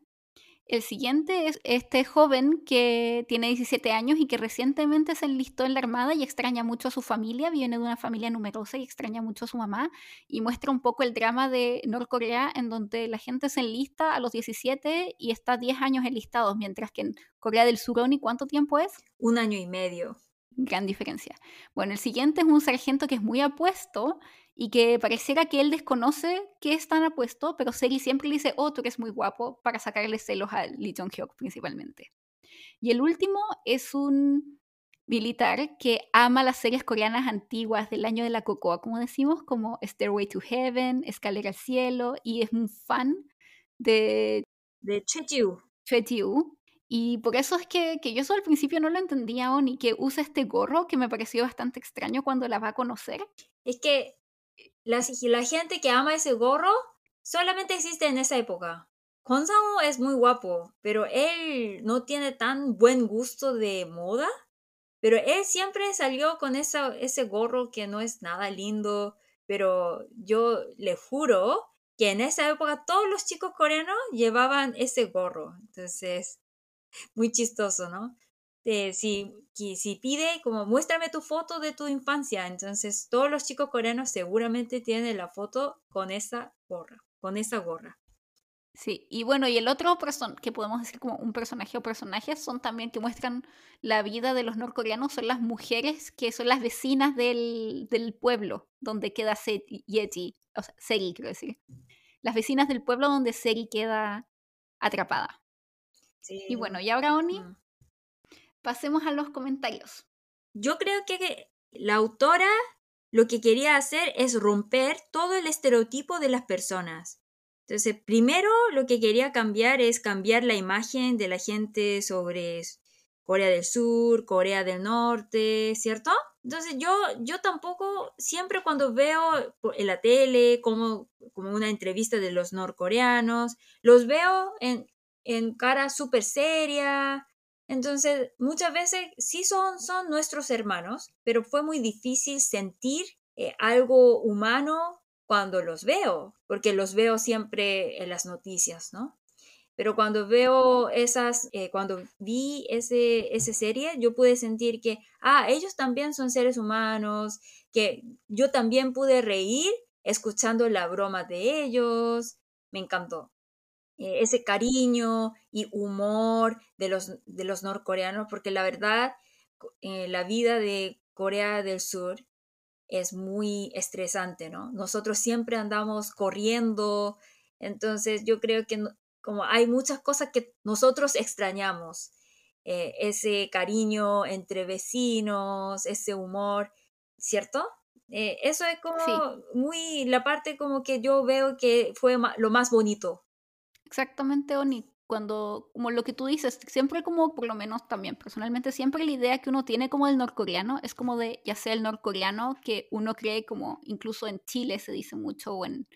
El siguiente es este joven que tiene 17 años y que recientemente se enlistó en la Armada y extraña mucho a su familia, viene de una familia numerosa y extraña mucho a su mamá y muestra un poco el drama de Norcorea en donde la gente se enlista a los 17 y está 10 años enlistados, mientras que en Corea del Sur, ¿y cuánto tiempo es? Un año y medio. Gran diferencia. Bueno, el siguiente es un sargento que es muy apuesto y que pareciera que él desconoce que es tan apuesto, pero Seri siempre le dice, oh, tú eres muy guapo, para sacarle celos a Lee Jong-hyuk principalmente. Y el último es un militar que ama las series coreanas antiguas del año de la cocoa, como decimos, como Stairway to Heaven, Escalera al Cielo, y es un fan de... De Cheju. Cheju. Y por eso es que, que yo eso al principio no lo entendía, Oni, que usa este gorro que me pareció bastante extraño cuando la va a conocer. Es que la, la gente que ama ese gorro solamente existe en esa época. Kwon es muy guapo, pero él no tiene tan buen gusto de moda. Pero él siempre salió con esa, ese gorro que no es nada lindo. Pero yo le juro que en esa época todos los chicos coreanos llevaban ese gorro. Entonces, muy chistoso, ¿no? Si, si pide como muéstrame tu foto de tu infancia, entonces todos los chicos coreanos seguramente tienen la foto con esa gorra, con esa gorra. Sí, y bueno, y el otro person que podemos decir como un personaje o personajes son también que muestran la vida de los norcoreanos, son las mujeres que son las vecinas del, del pueblo donde queda Yeti, o sea, Seri, quiero decir. Las vecinas del pueblo donde Seri queda atrapada. Sí. Y bueno, y ahora Oni, mm pasemos a los comentarios. Yo creo que la autora lo que quería hacer es romper todo el estereotipo de las personas. Entonces, primero lo que quería cambiar es cambiar la imagen de la gente sobre Corea del Sur, Corea del Norte, ¿cierto? Entonces yo, yo tampoco, siempre cuando veo en la tele como, como una entrevista de los norcoreanos, los veo en, en cara súper seria, entonces, muchas veces sí son, son nuestros hermanos, pero fue muy difícil sentir eh, algo humano cuando los veo, porque los veo siempre en las noticias, ¿no? Pero cuando veo esas, eh, cuando vi ese, esa serie, yo pude sentir que, ah, ellos también son seres humanos, que yo también pude reír escuchando la broma de ellos, me encantó. Eh, ese cariño y humor de los, de los norcoreanos, porque la verdad, eh, la vida de Corea del Sur es muy estresante, ¿no? Nosotros siempre andamos corriendo, entonces yo creo que como hay muchas cosas que nosotros extrañamos, eh, ese cariño entre vecinos, ese humor, ¿cierto? eso es como muy la parte como que yo veo que fue lo más bonito Exactamente, Oni. Cuando, como lo que tú dices, siempre como, por lo menos también personalmente, siempre la idea que uno tiene como el norcoreano es como de, ya sea el norcoreano que uno cree como, incluso en Chile se dice mucho, o en,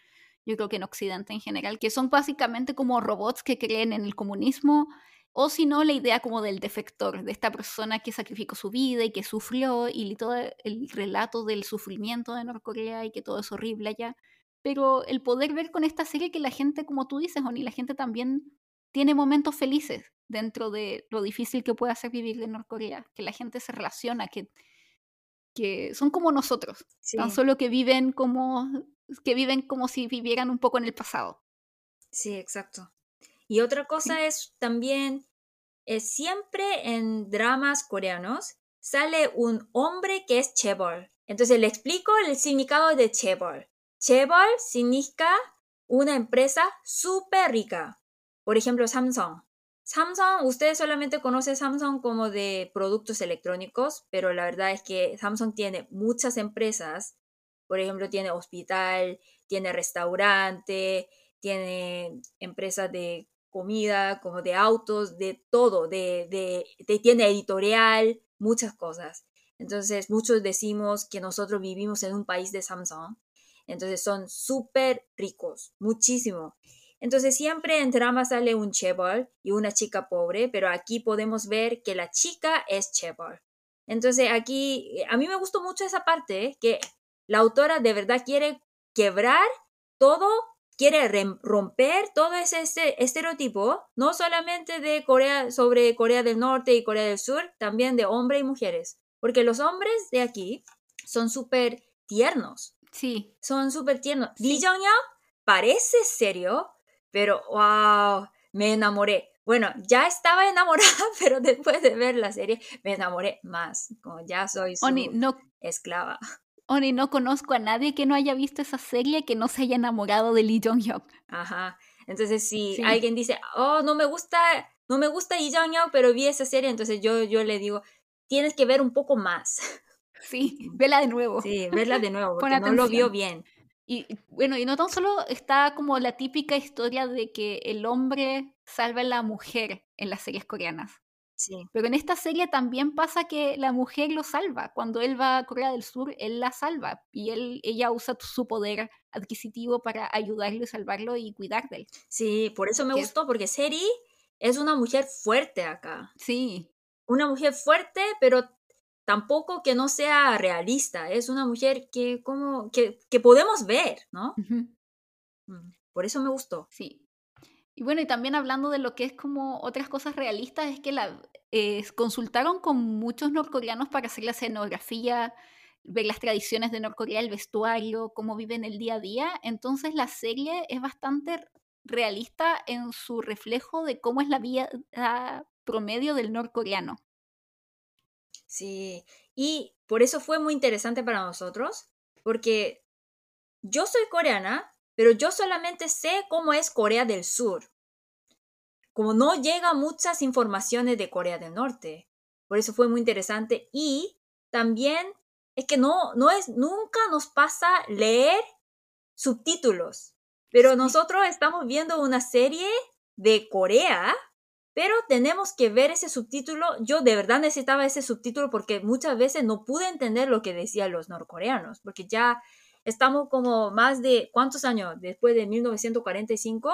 yo creo que en Occidente en general, que son básicamente como robots que creen en el comunismo, o si no, la idea como del defector, de esta persona que sacrificó su vida y que sufrió, y todo el relato del sufrimiento de Norcorea y que todo es horrible allá pero el poder ver con esta serie que la gente, como tú dices, Oni, la gente también tiene momentos felices dentro de lo difícil que puede ser vivir en Norcorea, que la gente se relaciona, que, que son como nosotros, tan solo que viven como que viven como si vivieran un poco en el pasado. Sí, exacto. Y otra cosa es también, es siempre en dramas coreanos sale un hombre que es chebol. Entonces le explico el significado de chebol. Chebol significa una empresa súper rica. Por ejemplo, Samsung. Samsung, ustedes solamente conocen Samsung como de productos electrónicos, pero la verdad es que Samsung tiene muchas empresas. Por ejemplo, tiene hospital, tiene restaurante, tiene empresas de comida, como de autos, de todo, de, de, tiene editorial, muchas cosas. Entonces, muchos decimos que nosotros vivimos en un país de Samsung, entonces son súper ricos, muchísimo. Entonces siempre en drama sale un chebol y una chica pobre, pero aquí podemos ver que la chica es chebol. Entonces aquí, a mí me gustó mucho esa parte, que la autora de verdad quiere quebrar todo, quiere romper todo ese, estereotipo, no solamente de Corea, sobre Corea del Norte y Corea del Sur, también de hombres y mujeres. Porque los hombres de aquí son súper tiernos. Sí. Son súper tiernos. Lee jong parece serio, pero wow, me enamoré. Bueno, ya estaba enamorada, (laughs) pero después de ver la serie me enamoré más. Como ya soy su no, esclava. Oni, no conozco a nadie que no haya visto esa serie que no se haya enamorado de Lee Jong-hyuk. Ajá. Entonces, si alguien dice, oh, no me gusta, no me gusta Lee Jong-hyuk, pero vi esa serie, entonces yo, yo le digo, tienes que ver un poco más. Sí, vela de nuevo. Sí, verla de nuevo, porque no lo vio bien. Y bueno, y no tan solo está como la típica historia de que el hombre salva a la mujer en las series coreanas. Sí. Pero en esta serie también pasa que la mujer lo salva. Cuando él va a Corea del Sur, él la salva. Y él, ella usa su poder adquisitivo para ayudarlo y salvarlo y cuidar de él. Sí, por eso me gustó, porque Seri es una mujer fuerte acá. Sí. Una mujer fuerte, pero tampoco que no sea realista, es una mujer que, como, que, podemos ver, ¿no? Mm, por eso me gustó. Sí. Y bueno, y también hablando de lo que es como otras cosas realistas, es que la, eh, consultaron con muchos norcoreanos para hacer la escenografía, ver las tradiciones de Norcorea, el vestuario, cómo viven el día a día. Entonces la serie es bastante realista en su reflejo de cómo es la vida promedio del norcoreano. Sí, y por eso fue muy interesante para nosotros, porque yo soy coreana, pero yo solamente sé cómo es Corea del Sur. Como no llega muchas informaciones de Corea del Norte. Por eso fue muy interesante. Y también es que no, no es, nunca nos pasa leer subtítulos. Pero nosotros estamos viendo una serie de Corea pero tenemos que ver ese subtítulo. Yo de verdad necesitaba ese subtítulo porque muchas veces no pude entender lo que decían los norcoreanos, porque ya estamos como más de, ¿cuántos años? Después de 1945,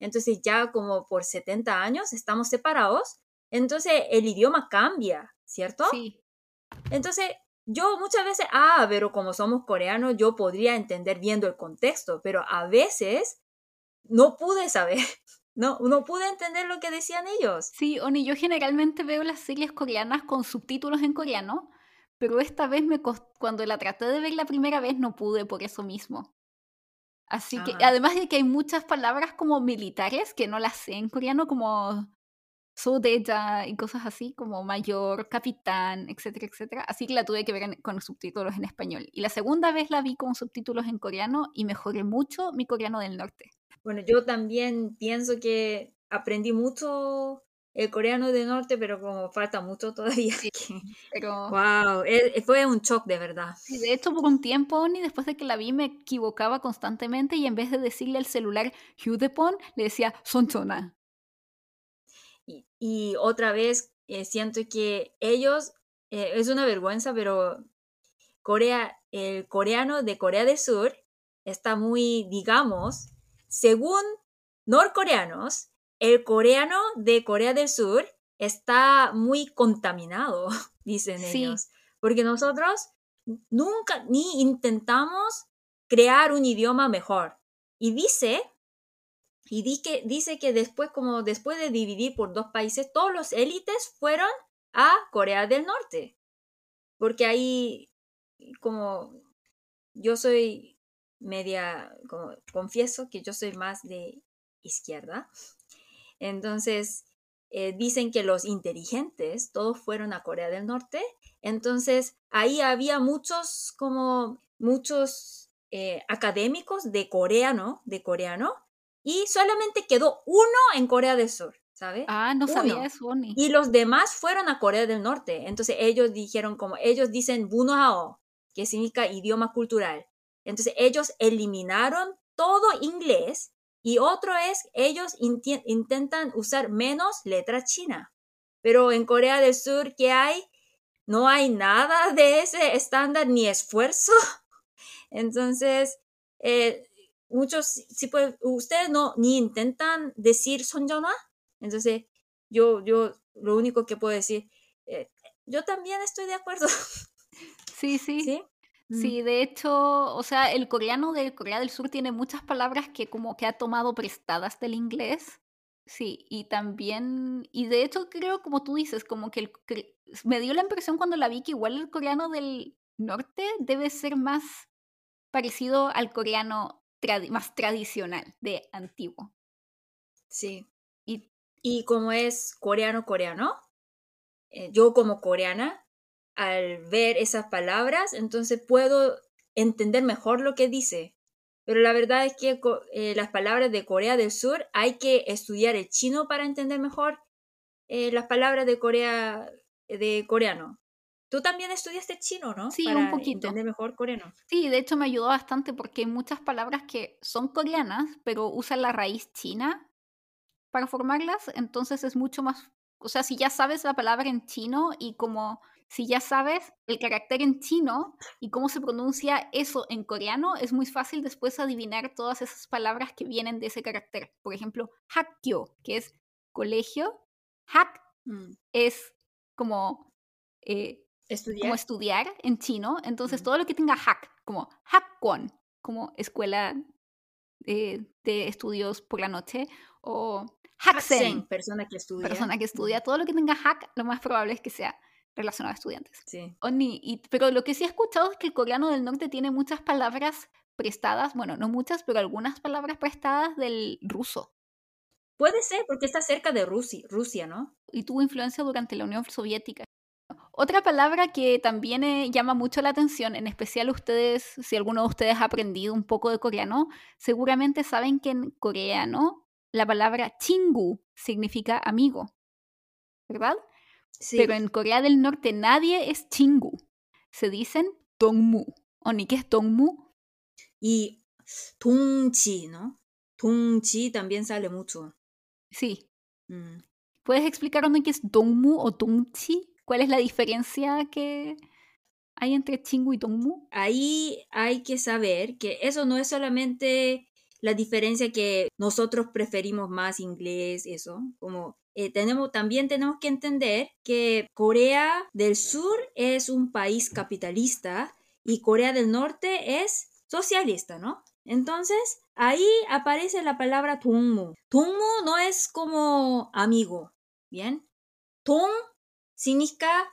entonces ya como por 70 años estamos separados, entonces el idioma cambia, ¿cierto? Sí. Entonces yo muchas veces, ah, pero como somos coreanos, yo podría entender viendo el contexto, pero a veces no pude saber. No, no pude entender lo que decían ellos. Sí, Oni, yo generalmente veo las series coreanas con subtítulos en coreano, pero esta vez me cuando la traté de ver la primera vez no pude por eso mismo. Así que, además de que hay muchas palabras como militares que no las sé en coreano, como sodeja y cosas así, como mayor, capitán, etcétera, etcétera. Así que la tuve que ver con subtítulos en español. Y la segunda vez la vi con subtítulos en coreano y mejoré mucho mi coreano del norte. Bueno, yo también pienso que aprendí mucho el coreano del norte, pero como falta mucho todavía. Sí, pero... Wow, e, fue un shock de verdad. Sí, de hecho, por un tiempo, ni después de que la vi, me equivocaba constantemente y en vez de decirle al celular Hyudepon, le decía Sonchona. Y, y otra vez eh, siento que ellos, eh, es una vergüenza, pero Corea, el coreano de Corea del Sur está muy, digamos, según norcoreanos, el coreano de Corea del Sur está muy contaminado, (laughs) dicen ellos, porque nosotros nunca ni intentamos crear un idioma mejor. Y dice, y dice que después, como después de dividir por dos países, todos los élites fueron a Corea del Norte. Porque ahí, como yo soy media, como, confieso que yo soy más de izquierda. Entonces, eh, dicen que los inteligentes todos fueron a Corea del Norte. Entonces, ahí había muchos, como muchos eh, académicos de coreano, de coreano, y solamente quedó uno en Corea del Sur, ¿sabes? Ah, no sabía eso, Y los demás fueron a Corea del Norte. Entonces, ellos dijeron como, ellos dicen Bunohao, que significa idioma cultural. Entonces ellos eliminaron todo inglés y otro es, ellos intentan usar menos letra china. Pero en Corea del Sur, ¿qué hay? No hay nada de ese estándar ni esfuerzo. (laughs) Entonces, eh, muchos, si pues, ustedes no ni intentan decir sonjona. Entonces, yo, yo, lo único que puedo decir, eh, yo también estoy de acuerdo. (laughs) Sí, sí. ¿Sí? Mm. Sí, de hecho, o sea, el coreano de Corea del Sur tiene muchas palabras que como que ha tomado prestadas del inglés. Sí, y también, y de hecho creo, como tú dices, como que el, me dio la impresión cuando la vi que igual el coreano del norte debe ser más parecido al coreano más tradicional, de antiguo. Sí. Y Y como es coreano-coreano, eh, yo como coreana, al ver esas palabras, entonces puedo entender mejor lo que dice. Pero la verdad es que eh, las palabras de Corea del Sur hay que estudiar el chino para entender mejor eh, las palabras de Corea de coreano. Tú también estudiaste chino, ¿no? Sí, un para poquito. entender mejor coreano. Sí, de hecho me ayudó bastante porque hay muchas palabras que son coreanas, pero usan la raíz china para formarlas, entonces es mucho más, o sea, si ya sabes la palabra en chino y como si ya sabes el carácter en chino y cómo se pronuncia eso en coreano, es muy fácil después adivinar todas esas palabras que vienen de ese carácter. Por ejemplo, hakgyo, que es colegio, hak Mm. es como eh, Estudiar. como estudiar en chino, entonces Mm. todo lo que tenga hak, como hakkwon, como escuela eh, de estudios por la noche, o Haksen, persona que estudia. persona que Mm. estudia, todo lo que tenga hak, lo más probable es que sea relacionado a estudiantes. Sí. Oni, y- pero lo que sí he escuchado es que el coreano del norte tiene muchas palabras prestadas, bueno, no muchas, pero algunas palabras prestadas del ruso. Puede ser, porque está cerca de Rusia, Rusia ¿no? y tuvo influencia durante la Unión Soviética. Otra palabra que también eh, llama mucho la atención, en especial ustedes, si alguno de ustedes ha aprendido un poco de coreano, seguramente saben que en coreano la palabra chingu significa amigo, ¿verdad? Sí. Pero en Corea del Norte nadie es chingu. Se dicen dongmu. ¿O ni qué es dongmu? Y Tungchi, ¿no? Tungchi también sale mucho. Sí. Mm. ¿Puedes explicarme qué es dongmu o dongchi? ¿Cuál es la diferencia que hay entre chingu y dongmu? Ahí hay que saber que eso no es solamente la diferencia que nosotros preferimos más inglés, eso, como eh, tenemos, también tenemos que entender que Corea del Sur es un país capitalista y Corea del Norte es socialista, ¿no? Entonces, ahí aparece la palabra tongmu. Tongmu no es como amigo, ¿bien? Tong significa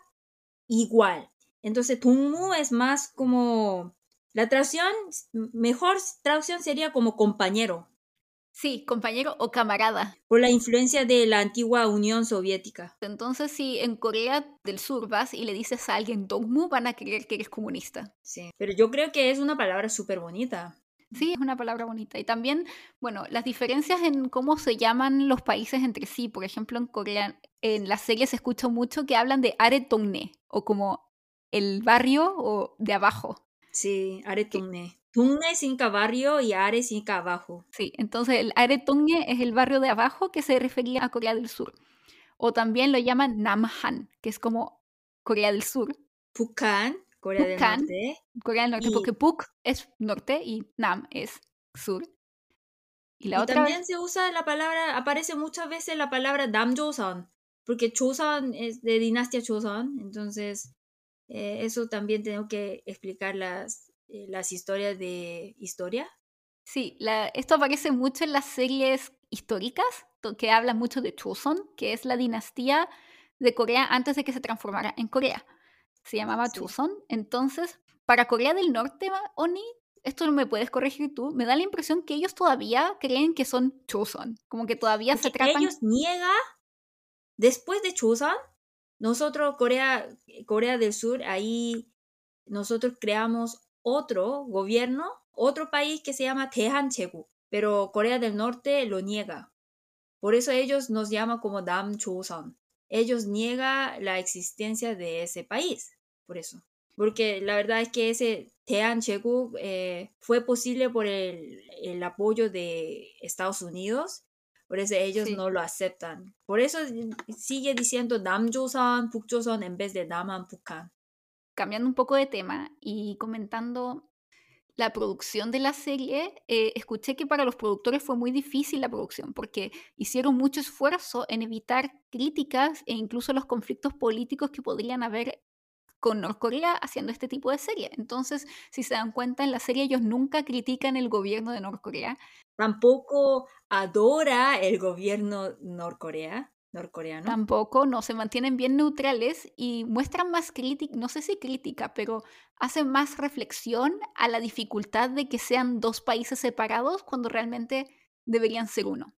igual. Entonces, tongmu es más como... La traducción, mejor traducción sería como compañero, Sí, compañero o camarada. por la influencia de la antigua Unión Soviética. Entonces, si en Corea del Sur vas y le dices a alguien dongmu, van a creer que eres comunista. Sí. Pero yo creo que es una palabra súper bonita. Sí, es una palabra bonita. Y también, bueno, las diferencias en cómo se llaman los países entre sí. Por ejemplo, en Corea, en las series se escucha mucho que hablan de Aretongne, o como el barrio o de abajo. Sí, Are Tungne significa barrio y Are significa abajo. Sí, entonces el Are Tungne es el barrio de abajo que se refería a Corea del Sur. O también lo llaman Namhan, que es como Corea del Sur. Pukan, Corea del Norte. Corea del Norte, porque Puk es norte y Nam es sur. Y, la otra también se usa la palabra, aparece muchas veces la palabra Damjoseon, porque Choseon es de dinastía Choseon, entonces eh, eso también tengo que explicar las, eh, las historias de historia. sí, la- esto aparece mucho en las series históricas que hablan mucho de Choson, que es la dinastía de Corea antes de que se transformara en Corea. Se llamaba Sí. Entonces, para Corea del Norte, Oni, esto no me puedes corregir tú, me da la impresión que ellos todavía creen que son Choson, como que todavía se Porque tratan ellos niega, después de Choson, nosotros, Corea, Corea del Sur, ahí nosotros creamos otro gobierno, otro país que se llama Tehan Chegu, pero Corea del Norte lo niega. Por eso ellos nos llaman como Dam Choson. Ellos niegan la existencia de ese país, por eso. Porque la verdad es que ese Daehanchegu eh, fue posible por el, el, apoyo de Estados Unidos, por eso ellos no lo aceptan. Por eso sigue diciendo Dam Joseon, Puk Joseon en vez de Daman Pukan cambiando un poco de tema y comentando la producción de la serie, eh, escuché que para los productores fue muy difícil la producción porque hicieron mucho esfuerzo en evitar críticas e incluso los conflictos políticos que podrían haber con Norcorea haciendo este tipo de serie. Entonces, si se dan cuenta, en la serie ellos nunca critican el gobierno de Norcorea. Tampoco adora el gobierno norcorea, norcoreano. Tampoco, no, se mantienen bien neutrales y muestran más crítica, no sé si crítica, pero hacen más reflexión a la dificultad de que sean dos países separados cuando realmente deberían ser uno.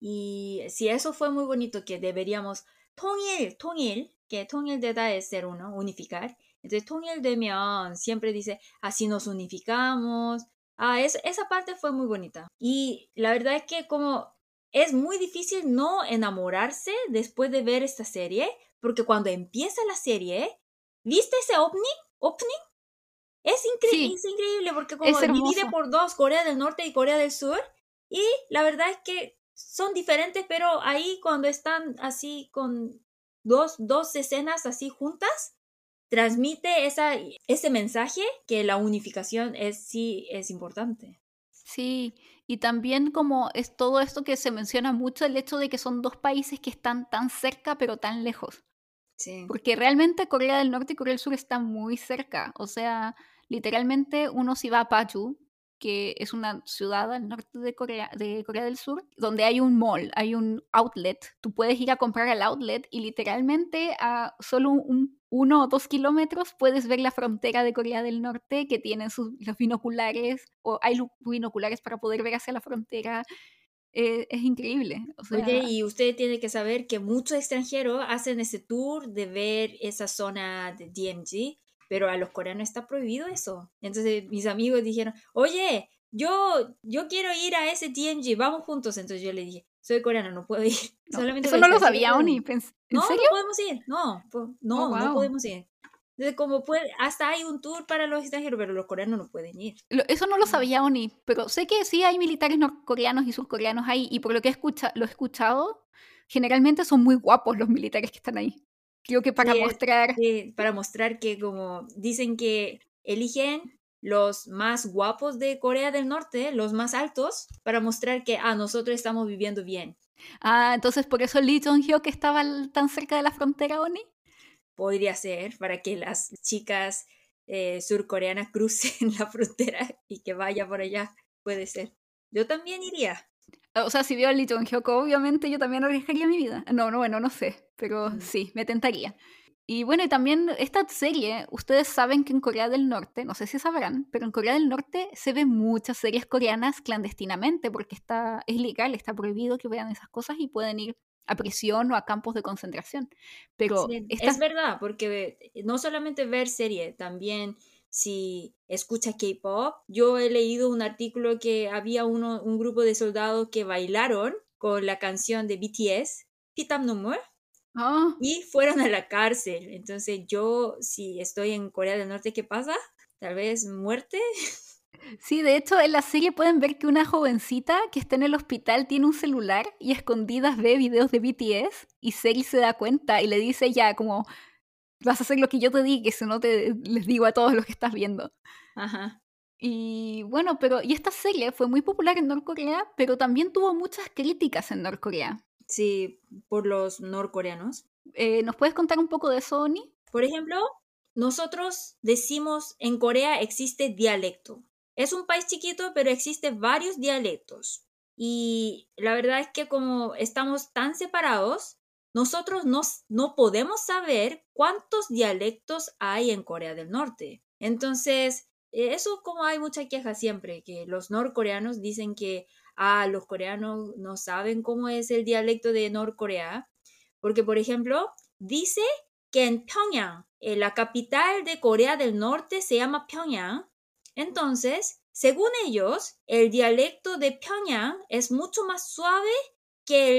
Y sí, eso fue muy bonito que deberíamos 통일, 통일, que 통일되다 es ser uno, unificar. Entonces, 통일되면 siempre dice, así nos unificamos. Ah, es, esa parte fue muy bonita. Y la verdad es que como es muy difícil no enamorarse después de ver esta serie, porque cuando empieza la serie, ¿viste ese opening? ¿Opening? Es, increíble, es increíble porque como divide por dos, Corea del Norte y Corea del Sur, y la verdad es que son diferentes, pero ahí cuando están así con dos, dos escenas así juntas, transmite esa, ese mensaje que la unificación es sí es importante. Sí, y también como es todo esto que se menciona mucho, el hecho de que son dos países que están tan cerca pero tan lejos. Sí. Porque realmente Corea del Norte y Corea del Sur están muy cerca. O sea, literalmente uno si va a Paju, que es una ciudad al norte de Corea, de Corea del Sur, donde hay un mall, hay un outlet. Tú puedes ir a comprar al outlet y literalmente a solo un, uno o dos kilómetros puedes ver la frontera de Corea del Norte que tienen sus, los binoculares, o hay binoculares para poder ver hacia la frontera. Eh, es increíble. Oye, y usted tiene que saber que muchos extranjeros hacen ese tour de ver esa zona de DMG pero a los coreanos está prohibido eso. Entonces mis amigos dijeron, oye, yo, yo quiero ir a ese TNG, vamos juntos. Entonces yo le dije, soy coreano, no puedo ir. Solamente eso no lo sabía, Oni. ¿En no, serio? no podemos ir, no, no, oh, no podemos ir. Entonces, como puede, hasta hay un tour para los extranjeros, pero los coreanos no pueden ir. Eso no lo sabía Oni, pero sé que sí hay militares norcoreanos y surcoreanos ahí, y por lo que he lo he escuchado, generalmente son muy guapos los militares que están ahí. Creo que para mostrar. para mostrar que, como dicen que eligen los más guapos de Corea del Norte, los más altos, para mostrar que ah, nosotros estamos viviendo bien. Ah, entonces por eso Lee Jong-hyuk estaba tan cerca de la frontera, Oni. Podría ser, para que las chicas eh, surcoreanas (laughs) crucen la frontera y que vaya por allá. Puede ser. Yo también iría. O sea, si veo a Lee Jong Hyuk, obviamente yo también arriesgaría mi vida. No, no, bueno, no sé, pero sí, me tentaría. Y bueno, y también esta serie, ustedes saben que en Corea del Norte, no sé si sabrán, pero en Corea del Norte se ven muchas series coreanas clandestinamente porque está, es legal, está prohibido que vean esas cosas y pueden ir a prisión o a campos de concentración. Pero es verdad, porque no solamente ver serie, también si escucha K-pop. Yo he leído un artículo que había uno, un grupo de soldados que bailaron con la canción de BTS, Pitam No ah. y fueron a la cárcel. Entonces yo, si estoy en Corea del Norte, ¿qué pasa? Tal vez muerte. Sí, de hecho en la serie pueden ver que una jovencita que está en el hospital tiene un celular y escondidas ve videos de BTS y Seri se da cuenta y le dice ya como vas a hacer lo que yo te diga, si no te les digo a todos los que estás viendo. Ajá. Y bueno, pero y esta serie fue muy popular en Norcorea, pero también tuvo muchas críticas en Norcorea. Sí, por los norcoreanos. Eh, ¿Nos puedes contar un poco de eso, Oni? Por ejemplo, nosotros decimos en Corea existe dialecto. Es un país chiquito, pero existen varios dialectos. Y la verdad es que como estamos tan separados, nosotros no, no podemos saber cuántos dialectos hay en Corea del Norte. Entonces, eso como hay mucha queja siempre, que los norcoreanos dicen que ah, los coreanos no saben cómo es el dialecto de Norcorea, porque por ejemplo, dice que en Pyongyang, en eh, la capital de Corea del Norte se llama Pyongyang, entonces, según ellos, el dialecto de Pyongyang es mucho más suave que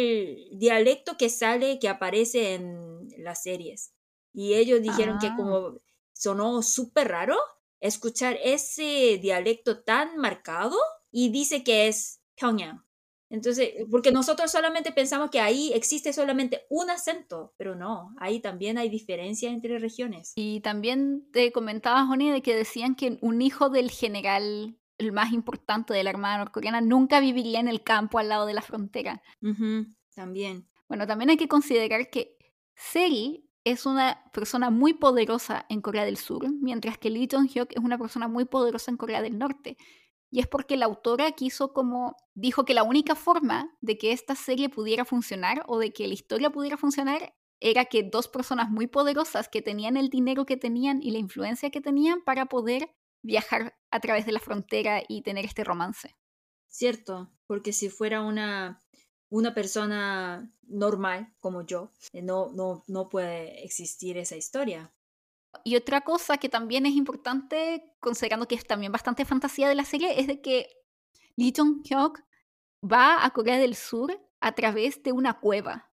el dialecto que sale, que aparece en las series. Y ellos dijeron que ah. como sonó súper raro escuchar ese dialecto tan marcado y dice que es Pyongyang. Entonces, porque nosotros solamente pensamos que ahí existe solamente un acento, pero no, ahí también hay diferencia entre regiones. Y también te comentaba, Joni, de que decían que un hijo del general el más importante de la Armada norcoreana, nunca viviría en el campo al lado de la frontera. también. Bueno, también hay que considerar que Seri es una persona muy poderosa en Corea del Sur, mientras que Lee Jong-hyuk es una persona muy poderosa en Corea del Norte. Y es porque la autora quiso como, dijo que la única forma de que esta serie pudiera funcionar o de que la historia pudiera funcionar era que dos personas muy poderosas que tenían el dinero que tenían y la influencia que tenían para poder viajar a través de la frontera y tener este romance. Cierto, porque si fuera una, una persona normal como yo, eh, no, no, no puede existir esa historia. Y otra cosa que también es importante, considerando que es también bastante fantasía de la serie, es de que Lee Jong-hyuk va a Corea del Sur a través de una cueva.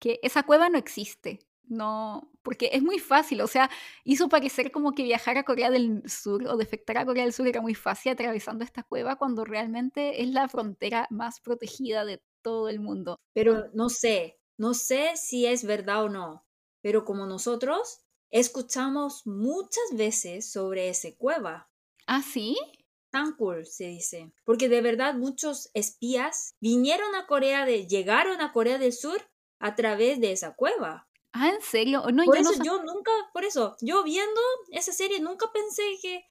Que esa cueva no existe. No, porque es muy fácil, o sea, hizo parecer como que viajar a Corea del Sur o defectar a Corea del Sur era muy fácil atravesando esta cueva cuando realmente es la frontera más protegida de todo el mundo. Pero no sé, no sé si es verdad o no, pero como nosotros escuchamos muchas veces sobre esa cueva. ¿Ah, sí? cool se dice, porque de verdad muchos espías vinieron a Corea de, llegaron a Corea del Sur a través de esa cueva. Ah, ¿en serio? No, por eso yo nunca, por eso, yo viendo esa serie nunca pensé que,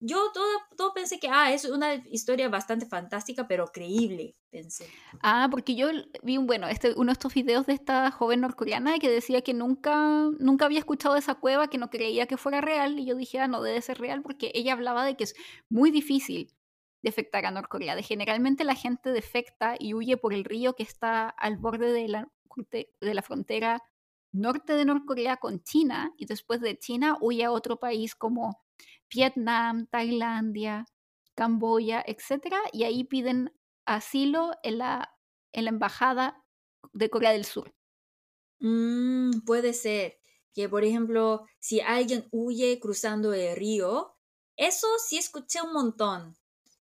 yo todo, todo pensé que, ah, es una historia bastante fantástica, pero creíble, pensé. Ah, porque yo vi, bueno, este, uno de estos videos de esta joven norcoreana que decía que nunca, nunca había escuchado de esa cueva, que no creía que fuera real, y yo dije, ah, no debe ser real, porque ella hablaba de que es muy difícil defectar a Norcorea, de generalmente la gente defecta y huye por el río que está al borde de la, de la frontera norte de Norcorea con China y después de China huye a otro país como Vietnam, Tailandia, Camboya, etc. Y ahí piden asilo en la, en la embajada de Corea del Sur. Mm, puede ser que, por ejemplo, si alguien huye cruzando el río, eso sí escuché un montón,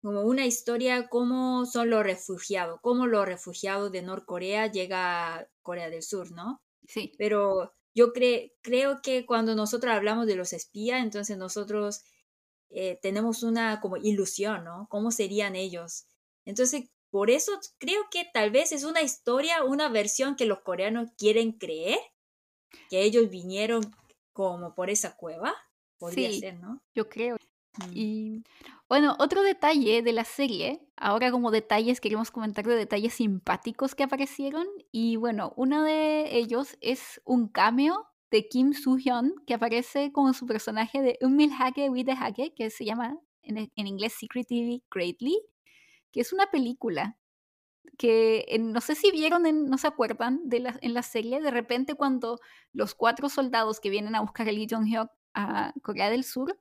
como una historia cómo son los refugiados, cómo los refugiados de Norcorea llegan a Corea del Sur, ¿no? Sí. Pero yo creo que cuando nosotros hablamos de los espías, entonces nosotros eh, tenemos una como ilusión, ¿no? ¿Cómo serían ellos? Entonces, por eso creo que tal vez es una historia, una versión que los coreanos quieren creer, que ellos vinieron como por esa cueva. Podría ser, ¿no? Yo creo. Mm. Y bueno, otro detalle de la serie, ahora como detalles queremos comentar de detalles simpáticos que aparecieron y bueno, uno de ellos es un cameo de Kim Soo-hyun que aparece como su personaje de Unmil Hake with the Hake, que se llama en, inglés Secretly Greatly, que es una película que no sé si vieron, no se acuerdan de la, en la serie, de repente cuando los cuatro soldados que vienen a buscar a Lee Jong-hyuk a Corea del Sur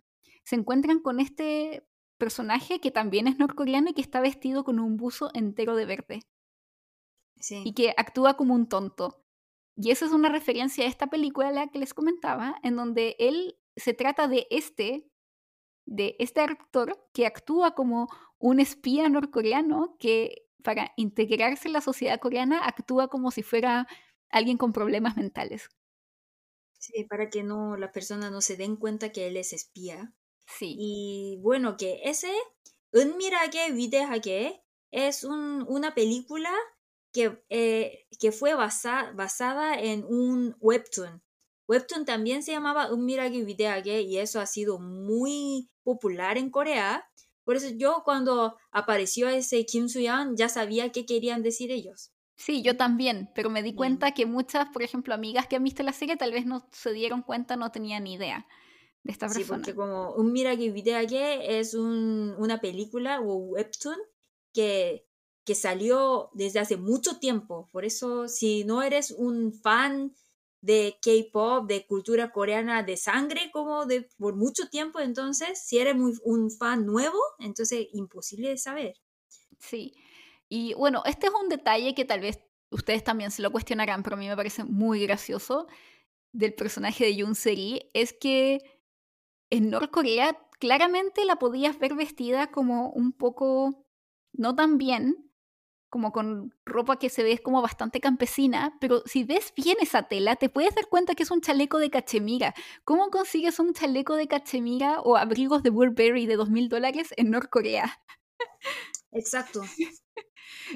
se encuentran con este personaje que también es norcoreano y que está vestido con un buzo entero de verde. Y que actúa como un tonto. Y esa es una referencia a esta película la que les comentaba, en donde él se trata de este, de este actor que actúa como un espía norcoreano que para integrarse en la sociedad coreana actúa como si fuera alguien con problemas mentales. Sí, para que no las personas no se den cuenta que él es espía. Y bueno, que ese, Unmirage Videhage, es un, una película que, eh, que fue basa, basada en un webtoon. Webtoon también se llamaba Unmirage y eso ha sido muy popular en Corea. Por eso yo cuando apareció ese Kim Suyan ya sabía qué querían decir ellos. Sí, yo también, pero me di cuenta que muchas, por ejemplo, amigas que han visto la serie tal vez no se dieron cuenta, no tenían idea de esta persona. Sí, porque como Un Mirage Videage es un, una película o webtoon que, que salió desde hace mucho tiempo. Por eso, si no eres un fan de K-pop, de cultura coreana de sangre, como de por mucho tiempo, entonces, si eres muy, un fan nuevo, entonces imposible de saber. Sí. Y bueno, este es un detalle que tal vez ustedes también se lo cuestionarán, pero a mí me parece muy gracioso del personaje de Yoon Seri, es que en Norcorea claramente la podías ver vestida como un poco, no tan bien, como con ropa que se ve como bastante campesina, pero si ves bien esa tela, te puedes dar cuenta que es un chaleco de cachemira. ¿Cómo consigues un chaleco de cachemira o abrigos de Burberry de dos mil dólares en Norcorea? Exacto. (laughs)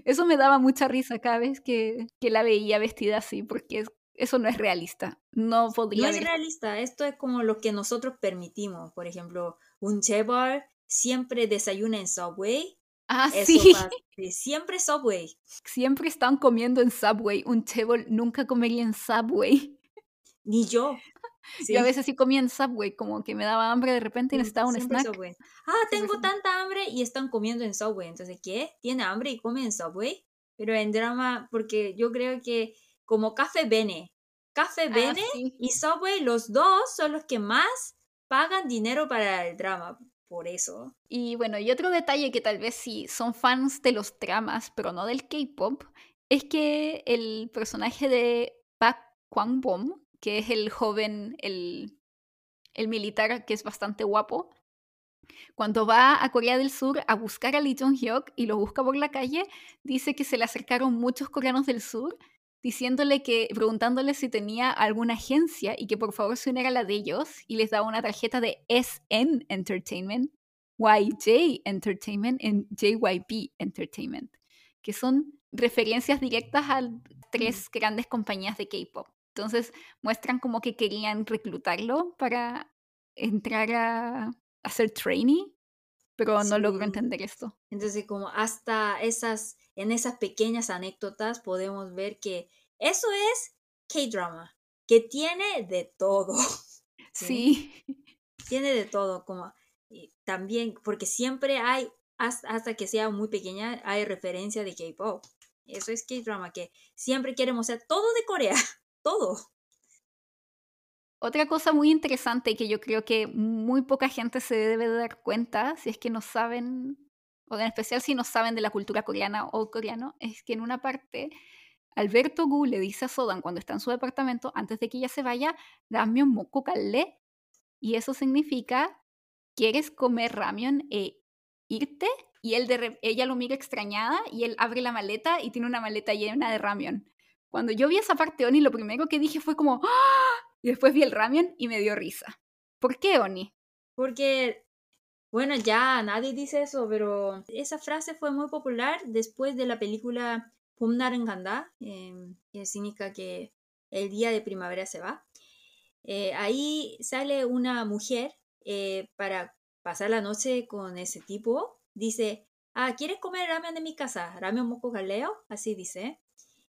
Eso me daba mucha risa cada vez que, que la veía vestida así, porque es eso no es realista. No podría. No es realista. Esto es como lo que nosotros permitimos. Por ejemplo, un cheval siempre desayuna en Subway. Ah, sí. Siempre Subway. Siempre están comiendo en Subway. Un cheval nunca comería en Subway. Ni yo. (laughs) Yo a veces sí comía en Subway, como que me daba hambre de repente y necesitaba un snack. Ah, tengo tanta hambre y están comiendo en Subway. Entonces, ¿qué? ¿Tiene hambre y come en Subway? Pero en drama, porque yo creo que como Café Bene, Café ah, Bene y Subway, los dos son los que más pagan dinero para el drama. Por eso. Y bueno, y otro detalle que tal vez sí son fans de los dramas, pero no del K-pop, es que el personaje de Park Kwang Bom, que es el joven, el, el militar que es bastante guapo, cuando va a Corea del Sur a buscar a Lee Jong-hyuk y lo busca por la calle, dice que se le acercaron muchos coreanos del sur diciéndole que, preguntándole si tenía alguna agencia y que por favor se uniera a la de ellos y les daba una tarjeta de SN Entertainment, YJ Entertainment y JYP Entertainment, que son referencias directas a tres grandes compañías de K-pop. Entonces muestran como que querían reclutarlo para entrar a, hacer trainee, pero no logro entender esto. Entonces como hasta esas, en esas pequeñas anécdotas podemos ver que eso es K-drama, que tiene de todo. (laughs) Sí. Tiene de todo, como también, porque siempre hay, hasta que sea muy pequeña, hay referencia de K-pop. Eso es K-drama, que siempre queremos hacer todo de Corea (laughs) todo. Otra cosa muy interesante que yo creo que muy poca gente se debe dar cuenta, si es que no saben, o en especial si no saben de la cultura coreana o coreano, es que en una parte Alberto Gu le dice a Sodan cuando está en su departamento, antes de que ella se vaya, Ramyon Moko Kalle, y eso significa, ¿quieres comer ramión e irte? Y él de, ella lo mira extrañada y él abre la maleta y tiene una maleta llena de ramión. Cuando yo vi esa parte, Oni, lo primero que dije fue como, ¡Ah! y después vi el ramen y me dio risa. ¿Por qué, Oni? Porque, bueno, ya nadie dice eso, pero esa frase fue muy popular después de la película Pumnarenganda, eh, em, que significa que el día de primavera se va. Eh, ahí sale una mujer eh, para pasar la noche con ese tipo. Dice, ah, ¿quieres comer ramen de mi casa? Ramen moco galeo, así dice.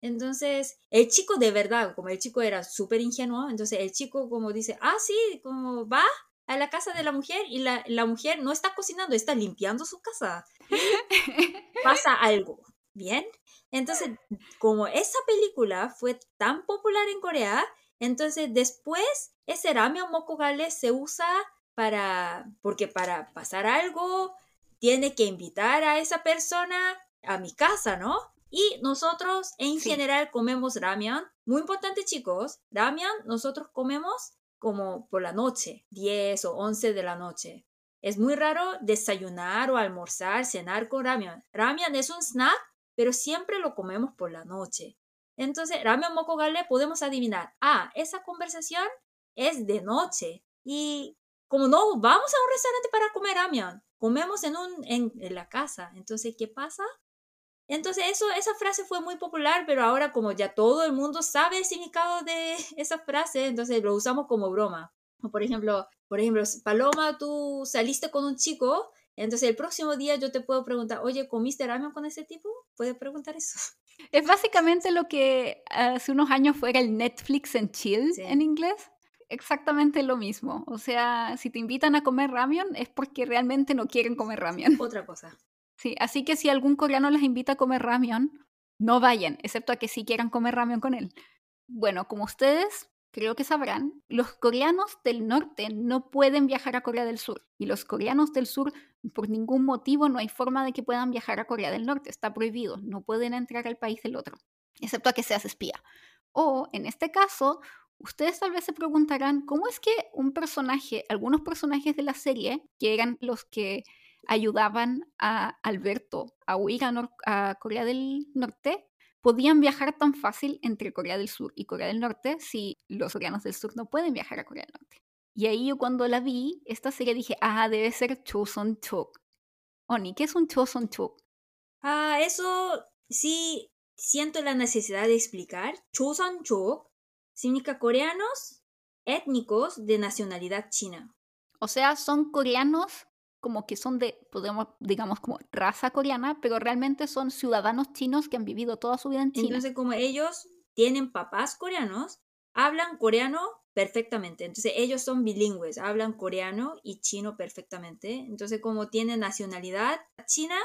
Entonces, el chico de verdad, como el chico era súper ingenuo, entonces el chico como dice, ah, sí, como va a la casa de la mujer y la, la mujer no está cocinando, está limpiando su casa. (laughs) Pasa algo, ¿bien? Entonces, como esa película fue tan popular en Corea, entonces después ese ramen mokogale se usa para, porque para pasar algo, tiene que invitar a esa persona a mi casa, ¿no? Y nosotros en general comemos ramen. Muy importante, chicos. Ramen nosotros comemos como por la noche, 10 o 11 de la noche. Es muy raro desayunar o almorzar, cenar con ramen. Ramen es un snack, pero siempre lo comemos por la noche. Entonces, ramen mokogale podemos adivinar, ah, esa conversación es de noche. Y como no vamos a un restaurante para comer ramen, comemos en, un, en la casa. Entonces, ¿qué pasa? Entonces eso, esa frase fue muy popular, pero ahora como ya todo el mundo sabe el significado de (laughs) esa frase, entonces lo usamos como broma. por ejemplo, por ejemplo, Paloma, tú saliste con un chico, entonces el próximo día yo te puedo preguntar, oye, ¿comiste ramen con ese tipo? Puedes preguntar eso. (laughs) Es básicamente lo que hace unos años fuera el Netflix en chill en inglés. Exactamente lo mismo. O sea, si te invitan a comer ramen es porque realmente no quieren comer ramen. Otra cosa. Sí, así que si algún coreano les invita a comer ramen, no vayan, excepto a que sí quieran comer ramen con él. Bueno, como ustedes creo que sabrán, los coreanos del norte no pueden viajar a Corea del Sur y los coreanos del sur por ningún motivo no hay forma de que puedan viajar a Corea del Norte, está prohibido, no pueden entrar al país del otro, excepto a que seas espía. O en este caso, ustedes tal vez se preguntarán, ¿cómo es que un personaje, algunos personajes de la serie, que eran los que ayudaban a Alberto a huir a, Corea del Norte, podían viajar tan fácil entre Corea del Sur y Corea del Norte si los coreanos del sur no pueden viajar a Corea del Norte. Y ahí yo cuando la vi, esta serie dije, ah, debe ser Choson Chok. Oni, ¿qué es un Choson Chok? Ah, eso sí siento la necesidad de explicar. Choson Chok significa coreanos étnicos de nacionalidad china. O sea, son coreanos como que son de, podemos, digamos, como raza coreana, pero realmente son ciudadanos chinos que han vivido toda su vida en China. Entonces, como ellos tienen papás coreanos, hablan coreano perfectamente. Entonces, ellos son bilingües, hablan coreano y chino perfectamente. Entonces, como tienen nacionalidad china,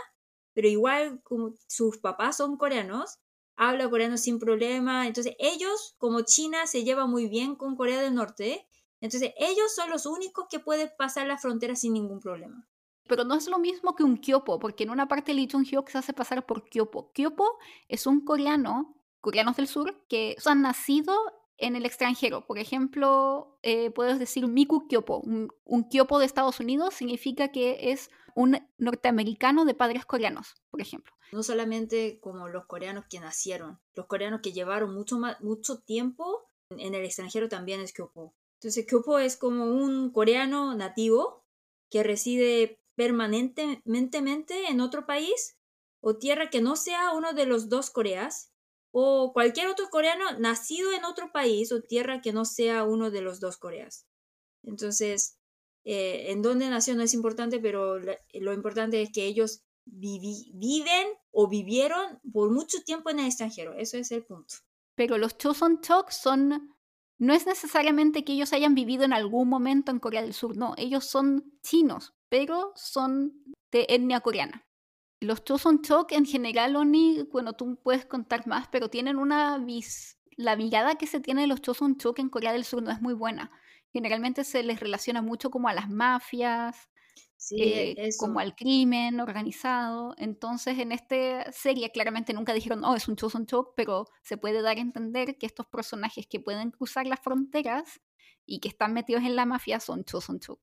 pero igual como sus papás son coreanos, habla coreano sin problema. Entonces, ellos, como China se lleva muy bien con Corea del Norte, entonces, ellos son los únicos que pueden pasar la frontera sin ningún problema. Pero no es lo mismo que un Kyopo, porque en una parte Lee Chung-hyuk se hace pasar por Kyopo. Kyopo es un coreano, coreanos del sur, que han nacido en el extranjero. Por ejemplo, eh, puedes decir Miku Kyopo. Un, un Kyopo de Estados Unidos significa que es un norteamericano de padres coreanos, por ejemplo. No solamente como los coreanos que nacieron, los coreanos que llevaron mucho, mucho tiempo en el extranjero también es Kyopo. Entonces, Kyopo es como un coreano nativo que reside permanentemente en otro país o tierra que no sea uno de los dos Coreas o cualquier otro coreano nacido en otro país o tierra que no sea uno de los dos Coreas. Entonces, eh, en dónde nació no es importante, pero lo importante es que ellos viven o vivieron por mucho tiempo en el extranjero. Eso es el punto. Pero los Choson Chok son no es necesariamente que ellos hayan vivido en algún momento en Corea del Sur, no, ellos son chinos, pero son de etnia coreana. Los Choson Chok en general, Oni, bueno, tú puedes contar más, pero tienen una vis la mirada que se tiene de los Choson Chok en Corea del Sur no es muy buena. Generalmente se les relaciona mucho como a las mafias, eh, como al crimen organizado. Entonces, en esta serie claramente nunca dijeron, oh, es un Choson Chok, pero se puede dar a entender que estos personajes que pueden cruzar las fronteras y que están metidos en la mafia son Choson Chok.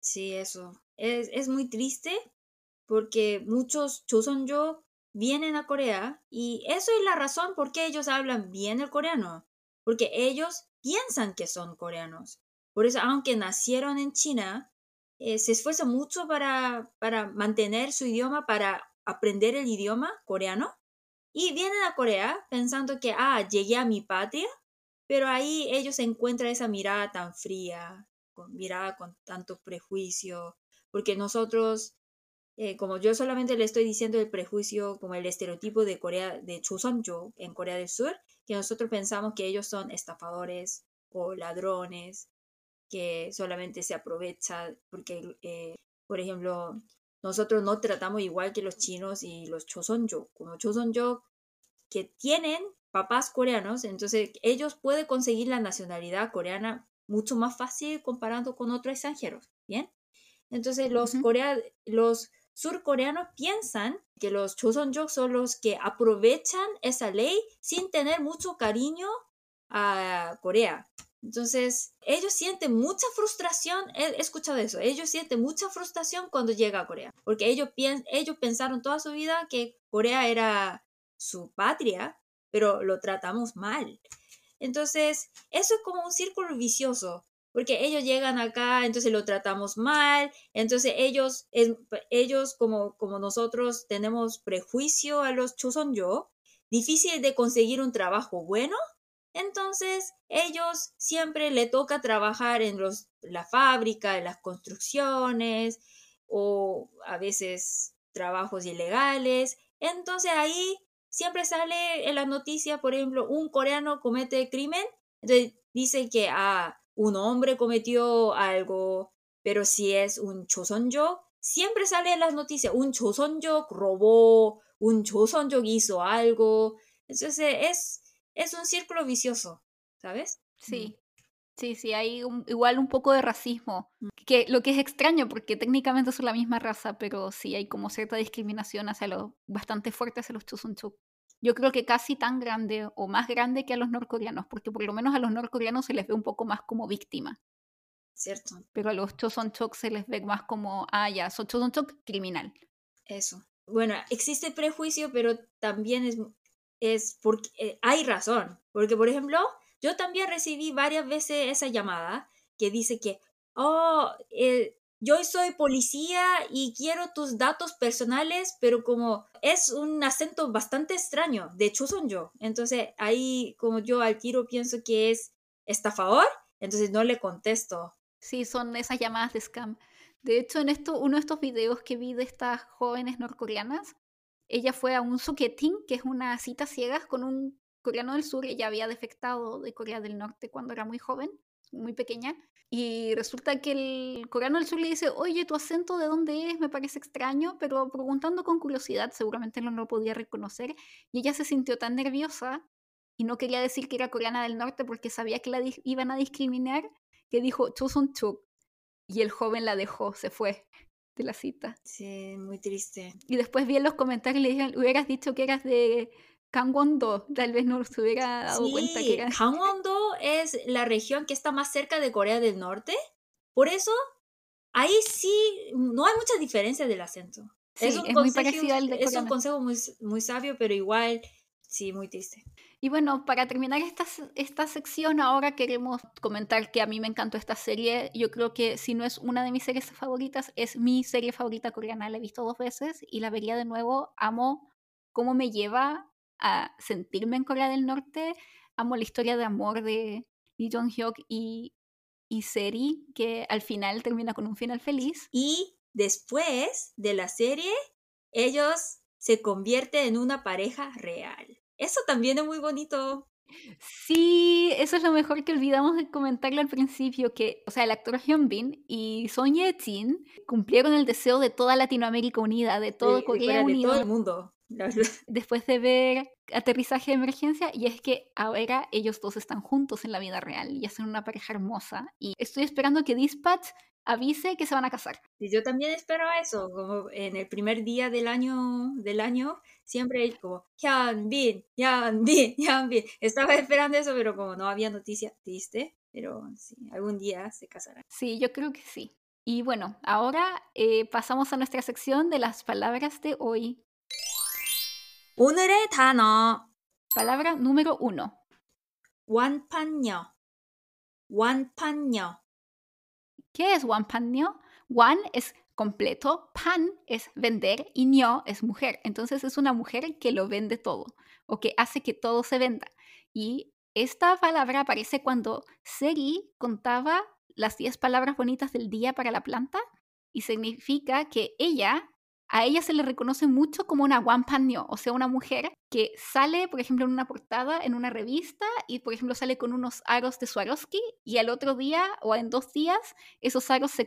Sí, eso. Es, es muy triste porque muchos Choson Chok vienen a Corea y eso es la razón por qué ellos hablan bien el coreano, porque ellos piensan que son coreanos. Por eso, aunque nacieron en China, eh, se esfuerza mucho para, para mantener su idioma, para aprender el idioma coreano. Y vienen a Corea pensando que, ah, llegué a mi patria, pero ahí ellos encuentran esa mirada tan fría, con mirada con tanto prejuicio, porque nosotros, eh, como yo solamente le estoy diciendo el prejuicio, como el estereotipo de Corea, de Chosunjo en Corea del Sur, que nosotros pensamos que ellos son estafadores o ladrones que solamente se aprovecha porque, eh, por ejemplo, nosotros no tratamos igual que los chinos y los chosonjo, como chosonjo que tienen papás coreanos, entonces ellos pueden conseguir la nacionalidad coreana mucho más fácil comparando con otros extranjeros, ¿bien? Entonces los, los surcoreanos piensan que los chosonjo son los que aprovechan esa ley sin tener mucho cariño a Corea. Entonces, ellos sienten mucha frustración, he escuchado eso, ellos sienten mucha frustración cuando llega a Corea, porque ellos, ellos pensaron toda su vida que Corea era su patria, pero lo tratamos mal. Entonces, eso es como un círculo vicioso, porque ellos llegan acá, entonces lo tratamos mal, entonces ellos, ellos como, como nosotros tenemos prejuicio a los yo, difícil de conseguir un trabajo bueno, entonces, ellos siempre le toca trabajar en los, la fábrica, en las construcciones o a veces trabajos ilegales. Entonces ahí siempre sale en la noticia, por ejemplo, un coreano comete crimen, entonces dice que ah, un hombre cometió algo, pero si es un chosonjo, siempre sale en las noticias, un chosonjo robó, un chosonjo hizo algo. Entonces es es un círculo vicioso, ¿sabes? Sí. Sí, sí, hay igual un poco de racismo, mm. que lo que es extraño porque técnicamente son la misma raza, pero sí hay como cierta discriminación hacia los bastante fuerte hacia los Chusunchuk. Yo creo que casi tan grande o más grande que a los norcoreanos, porque por lo menos a los norcoreanos se les ve un poco más como víctima. Cierto. Pero a los Chosunchok se les ve más como, ah, ya, son Chosunchok criminal. Eso. Bueno, existe prejuicio, pero también es es porque eh, hay razón. Porque, por ejemplo, yo también recibí varias veces esa llamada que dice que, oh, eh, yo soy policía y quiero tus datos personales, pero como es un acento bastante extraño, de son yo. Entonces ahí como yo al tiro pienso que es estafador, entonces no le contesto. Sí, son esas llamadas de scam. De hecho, en esto, uno de estos videos que vi de estas jóvenes norcoreanas, ella fue a un soquetín, que es una cita ciegas con un coreano del sur. Ella había defectado de Corea del Norte cuando era muy joven, muy pequeña. Y resulta que el coreano del sur le dice, oye, tu acento de dónde es, me parece extraño, pero preguntando con curiosidad, seguramente no lo podía reconocer. Y ella se sintió tan nerviosa y no quería decir que era coreana del norte porque sabía que la iban a discriminar, que dijo Chosun Chuk. Y el joven la dejó, se fue de la cita. Sí, muy triste. Y después vi en los comentarios y le dijeron, hubieras dicho que eras de Gangwon-do, tal vez no se hubiera dado cuenta que era. Gangwon-do es la región que está más cerca de Corea del Norte. Por eso, ahí sí, no hay mucha diferencia del acento. Sí, es, muy parecido al de Es un consejo muy, muy sabio, pero igual, sí, muy triste. Y bueno, para terminar esta, esta sección, ahora queremos comentar que a mí me encantó esta serie. Yo creo que si no es una de mis series favoritas, es mi serie favorita coreana. La he visto dos veces y la vería de nuevo. Amo cómo me lleva a sentirme en Corea del Norte. Amo la historia de amor de Lee Jong-hyuk y, y Seri, que al final termina con un final feliz. Y después de la serie, ellos se convierten en una pareja real. Eso también es muy bonito. Sí, eso es lo mejor que olvidamos de comentarlo al principio, que, o sea, el actor Hyun Bin y Son Ye Jin cumplieron el deseo de toda Latinoamérica unida, de todo Corea de todo el mundo. (laughs) Después de ver aterrizaje de emergencia, y es que ahora ellos dos están juntos en la vida real y hacen una pareja hermosa. Y estoy esperando que Dispatch avise que se van a casar. Y yo también espero eso, como en el primer día del año, del año siempre hay como Hyun Bin, Hyun Bin, (laughs) Hyun Bin. Estaba esperando eso, pero como no había noticia, triste, pero sí, algún día se casarán. Sí, yo creo que sí. Y bueno, ahora eh, pasamos a nuestra sección de las palabras de hoy. 오늘의 단어 Palabra número uno. 완판녀 완판녀 ¿Qué es wanpanño? Wan es completo, pan es vender y ño es mujer. Entonces es una mujer que lo vende todo o que hace que todo se venda. Y esta palabra aparece cuando Seri contaba las 10 palabras bonitas del día para la planta y significa que ella a ella se le reconoce mucho como una guampanyo, o sea, una mujer que sale, por ejemplo, en una portada, en una revista, y por ejemplo sale con unos aros de Swarovski, y al otro día o en dos días esos aros se,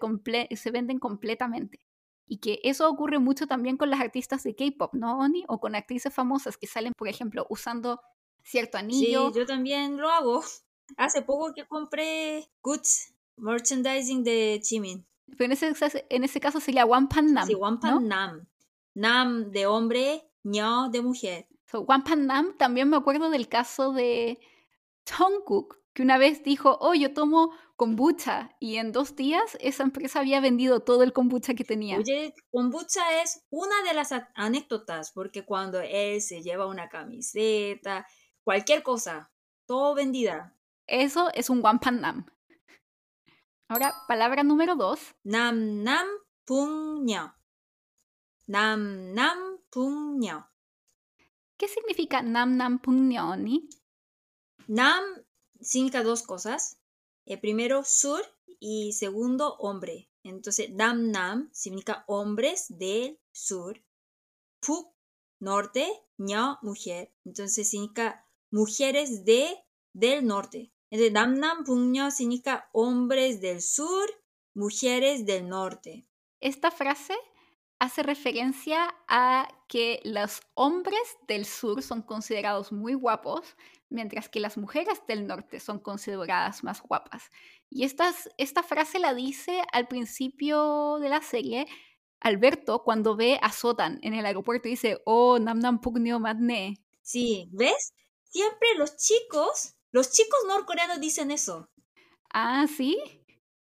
se venden completamente. Y que eso ocurre mucho también con las artistas de K-pop, ¿no, Oni? O con actrices famosas que salen, por ejemplo, usando cierto anillo. Sí, yo también lo hago. Hace poco que compré goods merchandising de Jimin. Pero en ese, en ese caso sería Wampan Nam. Sí, Wampan Nam. Nam de hombre, ño de mujer. So, Wampan Nam, también me acuerdo del caso de Jungkook, que una vez dijo, oh, yo tomo kombucha, y en dos días esa empresa había vendido todo el kombucha que tenía. Oye, kombucha es una de las anécdotas, porque cuando él se lleva una camiseta, cualquier cosa, todo vendida. Eso es un Wampan Nam. Ahora, palabra número dos. Nam nam puño. Nam nam puño. ¿Qué significa nam nam puño, ni? Nam significa dos cosas. El primero, sur y segundo, hombre. Entonces, nam nam significa hombres del sur. Puk, norte, ño, mujer. Entonces significa mujeres de del norte. Entonces, Namnam Pungño significa hombres del sur, mujeres del norte. Esta frase hace referencia a que los hombres del sur son considerados muy guapos, mientras que las mujeres del norte son consideradas más guapas. Y esta, esta frase la dice al principio de la serie Alberto cuando ve a Sotan en el aeropuerto y dice, oh, Namnam Pugno Madne. Sí, ¿ves? Siempre los chicos los chicos norcoreanos dicen eso. Ah, sí.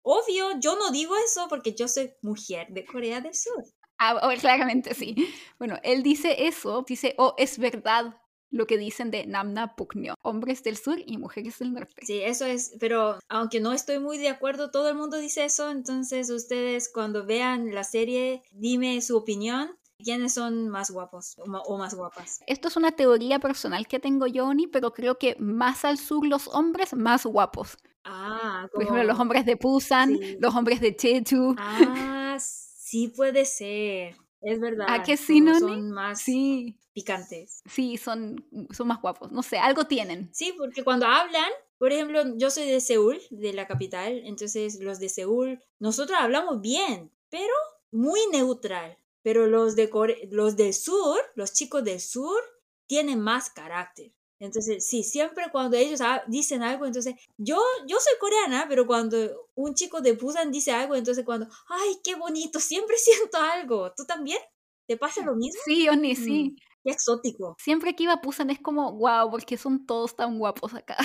Obvio, yo no digo eso porque yo soy mujer de Corea del Sur. Ah, oh, (laughs) claramente sí. Bueno, él dice eso, dice, oh, es verdad lo que dicen de Namna Puknyo, hombres del sur y mujeres del norte. Sí, eso es, pero aunque no estoy muy de acuerdo, todo el mundo dice eso, entonces ustedes cuando vean la serie, dime su opinión quiénes son más guapos o más guapas. Esto es una teoría personal que tengo yo, Oni, pero creo que más al sur los hombres más guapos. Ah, Por ejemplo, los hombres de Busan, los hombres de Jeju. Ah, sí puede ser. Es verdad. ¿A qué sí, no? Son más sí. picantes. Sí, son, son más guapos. No sé, algo tienen. Sí, porque cuando hablan, por ejemplo, yo soy de Seúl, de la capital, entonces los de Seúl, nosotros hablamos bien, pero muy neutral. Pero los, de los del sur, los chicos del sur, tienen más carácter. Entonces, sí, siempre cuando ellos dicen algo, entonces, yo, yo soy coreana, pero cuando un chico de Busan dice algo, entonces cuando, ay, qué bonito, siempre (laughs) siento algo. ¿Tú también? ¿Te pasa lo mismo? Sí, Oni, sí. Mm, qué exótico. Siempre que iba a Busan es como, wow, porque son todos tan guapos acá.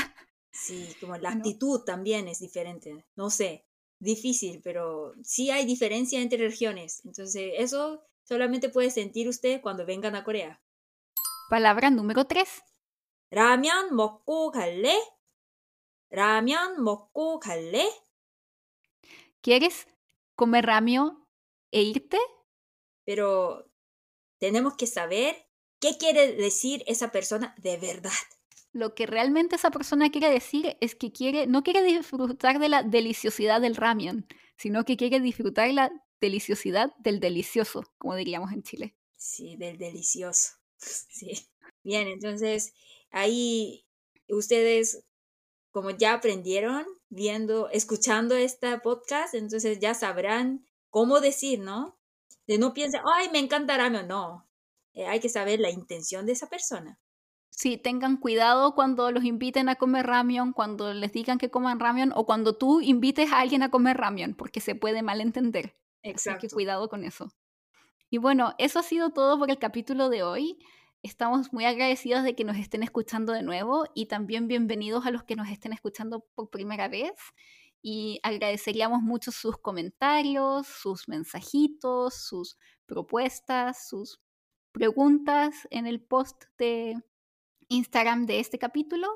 Sí, como (laughs) la actitud también es diferente. No sé, difícil, pero sí hay diferencia entre regiones. Entonces, eso solamente puede sentir usted cuando vengan a Corea. Palabra número 3. 라면 먹고 갈래? 라면 먹고 갈래? ¿Quieres comer ramen e irte? Pero tenemos que saber qué quiere decir esa persona de verdad. Lo que realmente esa persona quiere decir es que quiere, no quiere disfrutar de la deliciosidad del ramen, sino que quiere disfrutar la deliciosidad del delicioso, como diríamos en Chile. Sí, del delicioso. (laughs) Sí. Bien, entonces ahí ustedes, como ya aprendieron viendo, escuchando esta podcast, entonces ya sabrán cómo decir, ¿no? De no piensa, ay, me encanta ramen, no. Eh, hay que saber la intención de esa persona. Sí, tengan cuidado cuando los inviten a comer ramen, cuando les digan que coman ramen o cuando tú invites a alguien a comer ramen, porque se puede malentender. Exacto. Así que cuidado con eso. Y bueno, eso ha sido todo por el capítulo de hoy. Estamos muy agradecidos de que nos estén escuchando de nuevo y también bienvenidos a los que nos estén escuchando por primera vez. Y agradeceríamos mucho sus comentarios, sus mensajitos, sus propuestas, sus preguntas en el post de Instagram de este capítulo.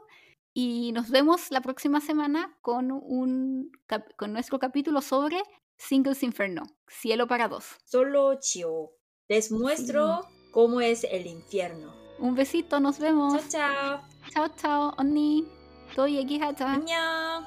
Y nos vemos la próxima semana con, un, con nuestro capítulo sobre Singles Inferno, Cielo para dos. Solo Chio. Les muestro cómo es el infierno. Un besito, nos vemos. Chao, chao. Chao, chao, Onni. Estoy aquí, 안녕.